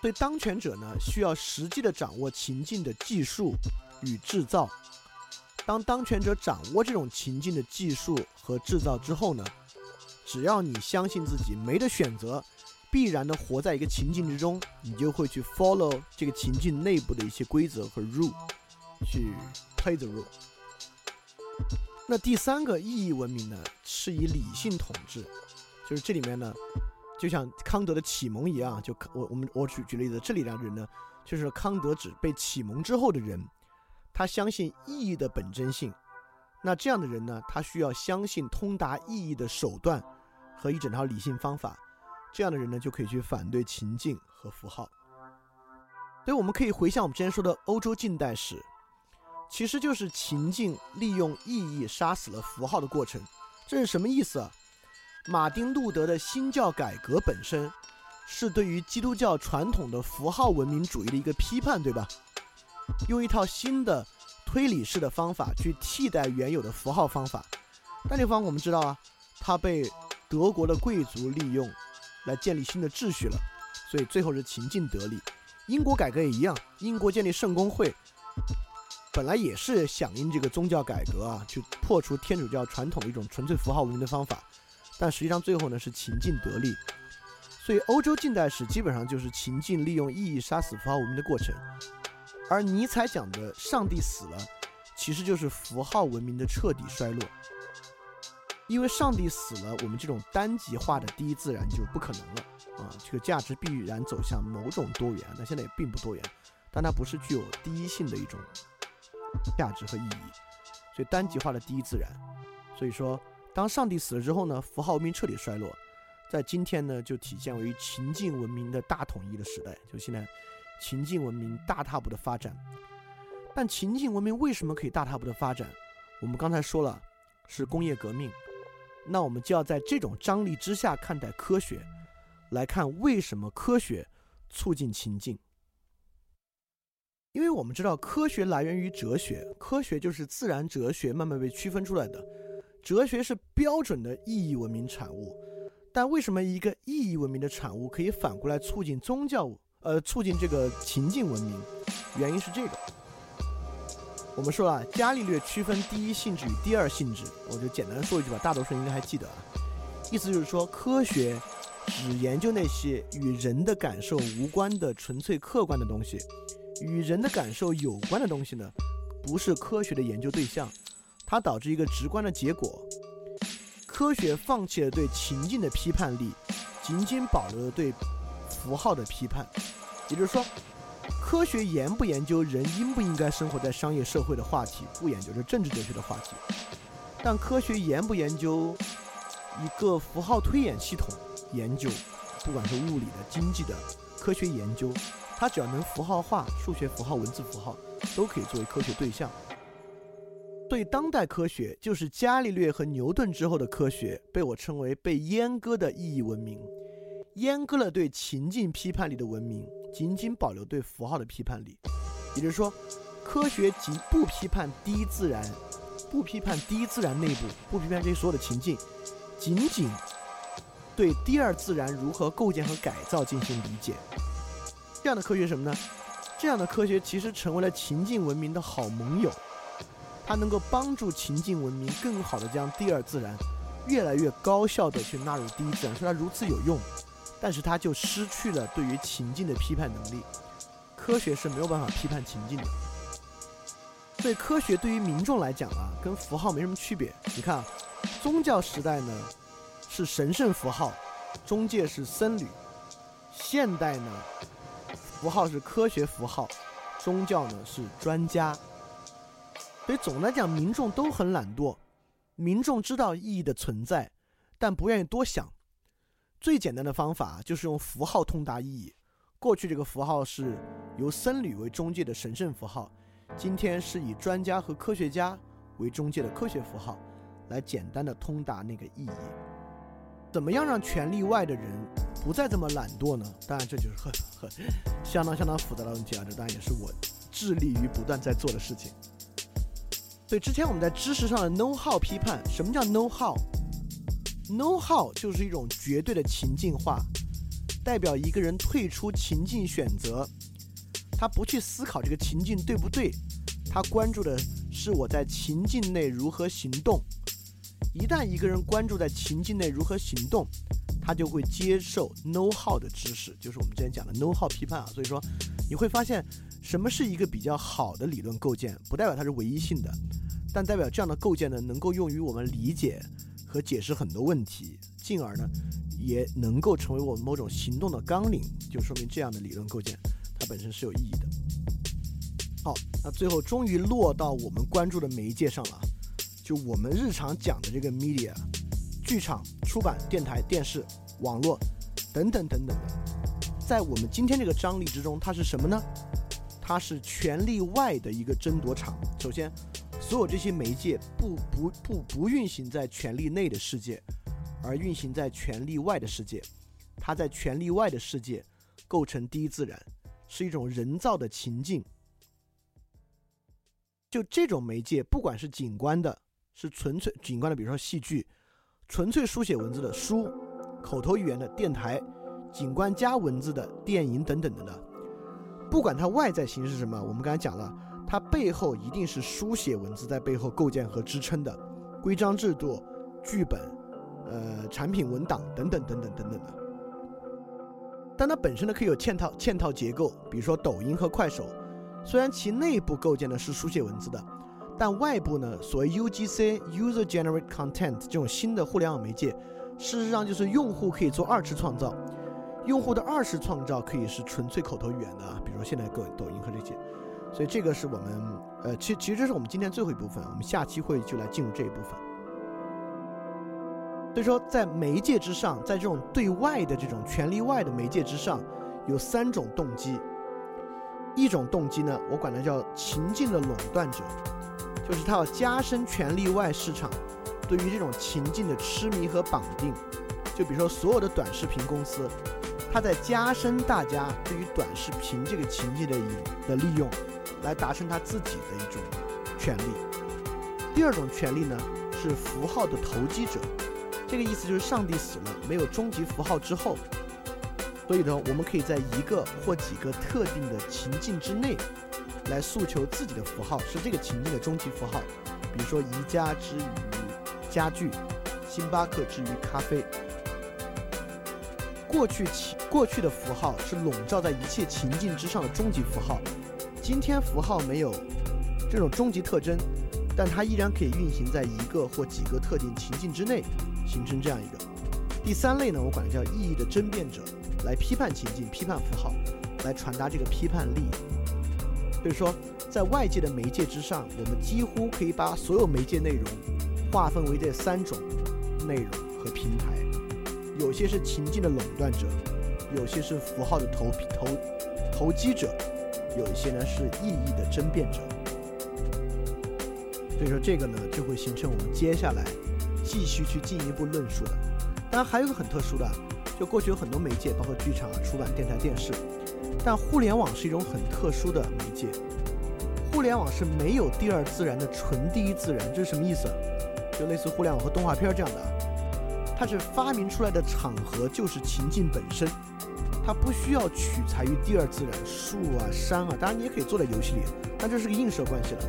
对当权者呢，需要实际的掌握情境的技术与制造。当当权者掌握这种情境的技术和制造之后呢，只要你相信自己没得选择，必然的活在一个情境之中，你就会去 follow 这个情境内部的一些规则和 rule，去 play the rule。那第三个意义文明呢，是以理性统治，就是这里面呢，就像康德的启蒙一样，就我我们我举举例子，这里的人呢，就是康德指被启蒙之后的人，他相信意义的本真性。那这样的人呢，他需要相信通达意义的手段和一整套理性方法。这样的人呢，就可以去反对情境和符号。所以我们可以回想我们之前说的欧洲近代史。其实就是情境利用意义杀死了符号的过程，这是什么意思啊？马丁路德的新教改革本身是对于基督教传统的符号文明主义的一个批判，对吧？用一套新的推理式的方法去替代原有的符号方法，但这方我们知道啊，它被德国的贵族利用来建立新的秩序了，所以最后是情境得利。英国改革也一样，英国建立圣公会。本来也是响应这个宗教改革啊，去破除天主教传统一种纯粹符号文明的方法，但实际上最后呢是情境得利，所以欧洲近代史基本上就是情境利用意义杀死符号文明的过程，而尼采讲的上帝死了，其实就是符号文明的彻底衰落，因为上帝死了，我们这种单极化的第一自然就不可能了啊，这个价值必然走向某种多元，那现在也并不多元，但它不是具有第一性的一种。价值和意义，所以单极化的第一自然。所以说，当上帝死了之后呢，符号文明彻底衰落，在今天呢，就体现为情境文明的大统一的时代。就现在，情境文明大踏步的发展。但情境文明为什么可以大踏步的发展？我们刚才说了，是工业革命。那我们就要在这种张力之下看待科学，来看为什么科学促进情境。因为我们知道科学来源于哲学，科学就是自然哲学慢慢被区分出来的。哲学是标准的意义文明产物，但为什么一个意义文明的产物可以反过来促进宗教，呃，促进这个情境文明？原因是这个。我们说啊，伽利略区分第一性质与第二性质，我就简单说一句吧，大多数人应该还记得啊。意思就是说，科学只研究那些与人的感受无关的纯粹客观的东西。与人的感受有关的东西呢，不是科学的研究对象，它导致一个直观的结果：科学放弃了对情境的批判力，仅仅保留了对符号的批判。也就是说，科学研不研究人应不应该生活在商业社会的话题，不研究这政治哲学的话题。但科学研不研究一个符号推演系统研究，不管是物理的、经济的科学研究，它只要能符号化、数学符号、文字符号，都可以作为科学对象。对当代科学，就是伽利略和牛顿之后的科学，被我称为被阉割的意义文明，阉割了对情境批判力的文明，仅仅保留对符号的批判力。也就是说，科学仅不批判第一自然，不批判第一自然内部，不批判这些所有的情境，仅仅对第二自然如何构建和改造进行理解。这样的科学什么呢？这样的科学其实成为了情境文明的好盟友。它能够帮助情境文明更好的将第二自然越来越高效的去纳入第一自然，说它如此有用，但是它就失去了对于情境的批判能力。科学是没有办法批判情境的，所以科学对于民众来讲啊，跟符号没什么区别。你看啊，宗教时代呢是神圣符号，中介是僧侣；现代呢，符号是科学符号，宗教呢是专家。所以总的来讲，民众都很懒惰。民众知道意义的存在，但不愿意多想。最简单的方法就是用符号通达意义。过去这个符号是由僧侣为中介的神圣符号，今天是以专家和科学家为中介的科学符号，来简单的通达那个意义。怎么样让权力外的人不再这么懒惰呢？当然，这就是很很相当相当复杂的问题啊！这当然也是我致力于不断在做的事情。所以之前我们在知识上的 know how 批判，什么叫 know how？know how 就是一种绝对的情境化，代表一个人退出情境选择，他不去思考这个情境对不对，他关注的是我在情境内如何行动。一旦一个人关注在情境内如何行动，他就会接受 know how 的知识，就是我们之前讲的 know how 批判啊。所以说，你会发现。什么是一个比较好的理论构建？不代表它是唯一性的，但代表这样的构建呢，能够用于我们理解和解释很多问题，进而呢，也能够成为我们某种行动的纲领。就说明这样的理论构建，它本身是有意义的。好，那最后终于落到我们关注的媒介上了，就我们日常讲的这个 media，剧场、出版、电台、电视、网络等等等等的，在我们今天这个张力之中，它是什么呢？它是权力外的一个争夺场。首先，所有这些媒介不不不不运行在权力内的世界，而运行在权力外的世界。它在权力外的世界构成第一自然，是一种人造的情境。就这种媒介，不管是景观的，是纯粹景观的，比如说戏剧，纯粹书写文字的书，口头语言的电台，景观加文字的电影等等的呢。不管它外在形式什么，我们刚才讲了，它背后一定是书写文字在背后构建和支撑的规章制度、剧本、呃产品文档等等等等等等的。但它本身呢可以有嵌套嵌套结构，比如说抖音和快手，虽然其内部构建的是书写文字的，但外部呢所谓 UGC（User Generate Content） 这种新的互联网媒介，事实上就是用户可以做二次创造。用户的二次创造可以是纯粹口头语言的啊，比如说现在各抖音和这些，所以这个是我们呃，其其实这是我们今天最后一部分，我们下期会就来进入这一部分。所以说，在媒介之上，在这种对外的这种权力外的媒介之上，有三种动机。一种动机呢，我管它叫情境的垄断者，就是它要加深权力外市场对于这种情境的痴迷和绑定。就比如说所有的短视频公司。它在加深大家对于短视频这个情境的引的利用，来达成他自己的一种权利。第二种权利呢，是符号的投机者，这个意思就是上帝死了，没有终极符号之后，所以呢，我们可以在一个或几个特定的情境之内，来诉求自己的符号是这个情境的终极符号，比如说宜家之于家具，星巴克之于咖啡。过去情过去的符号是笼罩在一切情境之上的终极符号，今天符号没有这种终极特征，但它依然可以运行在一个或几个特定情境之内，形成这样一个第三类呢，我管它叫意义的争辩者，来批判情境、批判符号，来传达这个批判力。所以说，在外界的媒介之上，我们几乎可以把所有媒介内容划分为这三种内容和平台。有些是情境的垄断者，有些是符号的投投投机者，有一些呢是意义的争辩者。所以说，这个呢就会形成我们接下来继续去进一步论述的。当然，还有个很特殊的，就过去有很多媒介，包括剧场啊、出版、电台、电视。但互联网是一种很特殊的媒介，互联网是没有第二自然的纯第一自然，这是什么意思？就类似互联网和动画片这样的，它是发明出来的场合就是情境本身，它不需要取材于第二自然，树啊、山啊，当然你也可以坐在游戏里，但这是个映射关系了，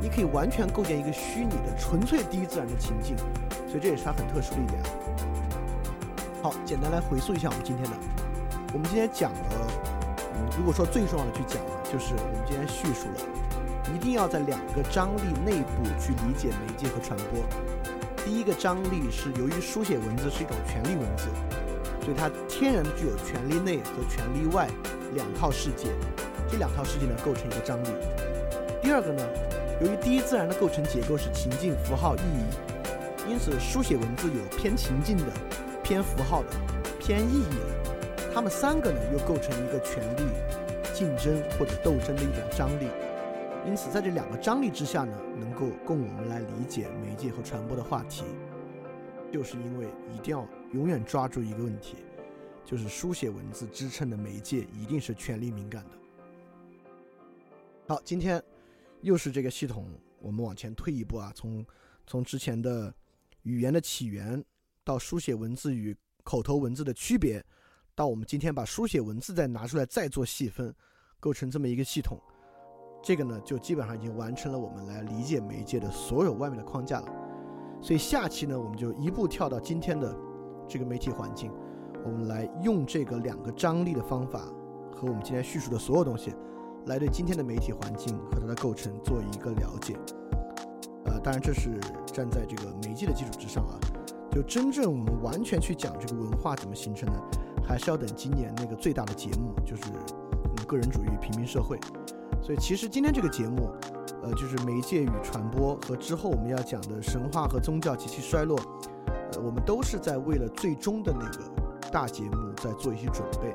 你可以完全构建一个虚拟的、纯粹第一自然的情境，所以这也是它很特殊的一点。好，简单来回溯一下我们今天的，我们今天讲了。如果说最重要的去讲呢，就是我们今天叙述了，一定要在两个张力内部去理解媒介和传播。第一个张力是由于书写文字是一种权力文字，所以它天然具有权力内和权力外两套世界，这两套世界呢构成一个张力。第二个呢，由于第一自然的构成结构是情境、符号、意义，因此书写文字有偏情境的、偏符号的、偏意义的。他们三个呢，又构成一个权力竞争或者斗争的一种张力，因此在这两个张力之下呢，能够供我们来理解媒介和传播的话题，就是因为一定要永远抓住一个问题，就是书写文字支撑的媒介一定是权力敏感的。好，今天又是这个系统，我们往前推一步啊，从从之前的语言的起源到书写文字与口头文字的区别。到我们今天把书写文字再拿出来再做细分，构成这么一个系统，这个呢就基本上已经完成了我们来理解媒介的所有外面的框架了。所以下期呢我们就一步跳到今天的这个媒体环境，我们来用这个两个张力的方法和我们今天叙述的所有东西，来对今天的媒体环境和它的构成做一个了解。呃，当然这是站在这个媒介的基础之上啊，就真正我们完全去讲这个文化怎么形成的。还是要等今年那个最大的节目，就是我们个人主义平民社会。所以其实今天这个节目，呃，就是媒介与传播和之后我们要讲的神话和宗教及其衰落，呃，我们都是在为了最终的那个大节目在做一些准备。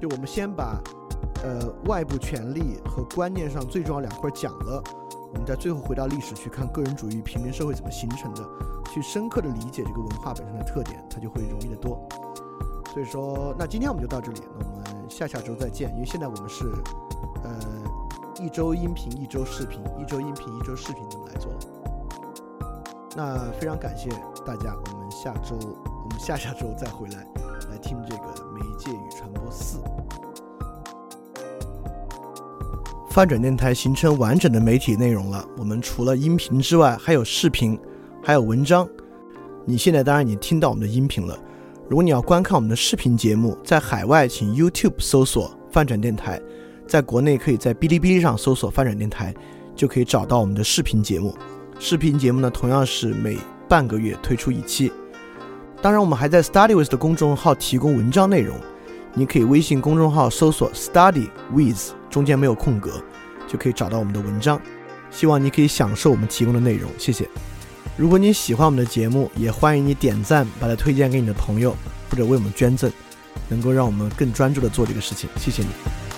就我们先把呃外部权力和观念上最重要两块讲了，我们再最后回到历史去看个人主义平民社会怎么形成的。去深刻的理解这个文化本身的特点，它就会容易得多。所以说，那今天我们就到这里，那我们下下周再见。因为现在我们是，呃，一周音频一周视频，一周音频一周视频这么来做。那非常感谢大家，我们下周我们下下周再回来来听这个媒介与传播四。翻转电台形成完整的媒体内容了，我们除了音频之外，还有视频。还有文章，你现在当然已经听到我们的音频了。如果你要观看我们的视频节目，在海外请 YouTube 搜索“翻转电台”，在国内可以在哔哩哔哩上搜索“翻转电台”，就可以找到我们的视频节目。视频节目呢，同样是每半个月推出一期。当然，我们还在 StudyWith 的公众号提供文章内容，你可以微信公众号搜索 “StudyWith”，中间没有空格，就可以找到我们的文章。希望你可以享受我们提供的内容，谢谢。如果你喜欢我们的节目，也欢迎你点赞，把它推荐给你的朋友，或者为我们捐赠，能够让我们更专注的做这个事情。谢谢你。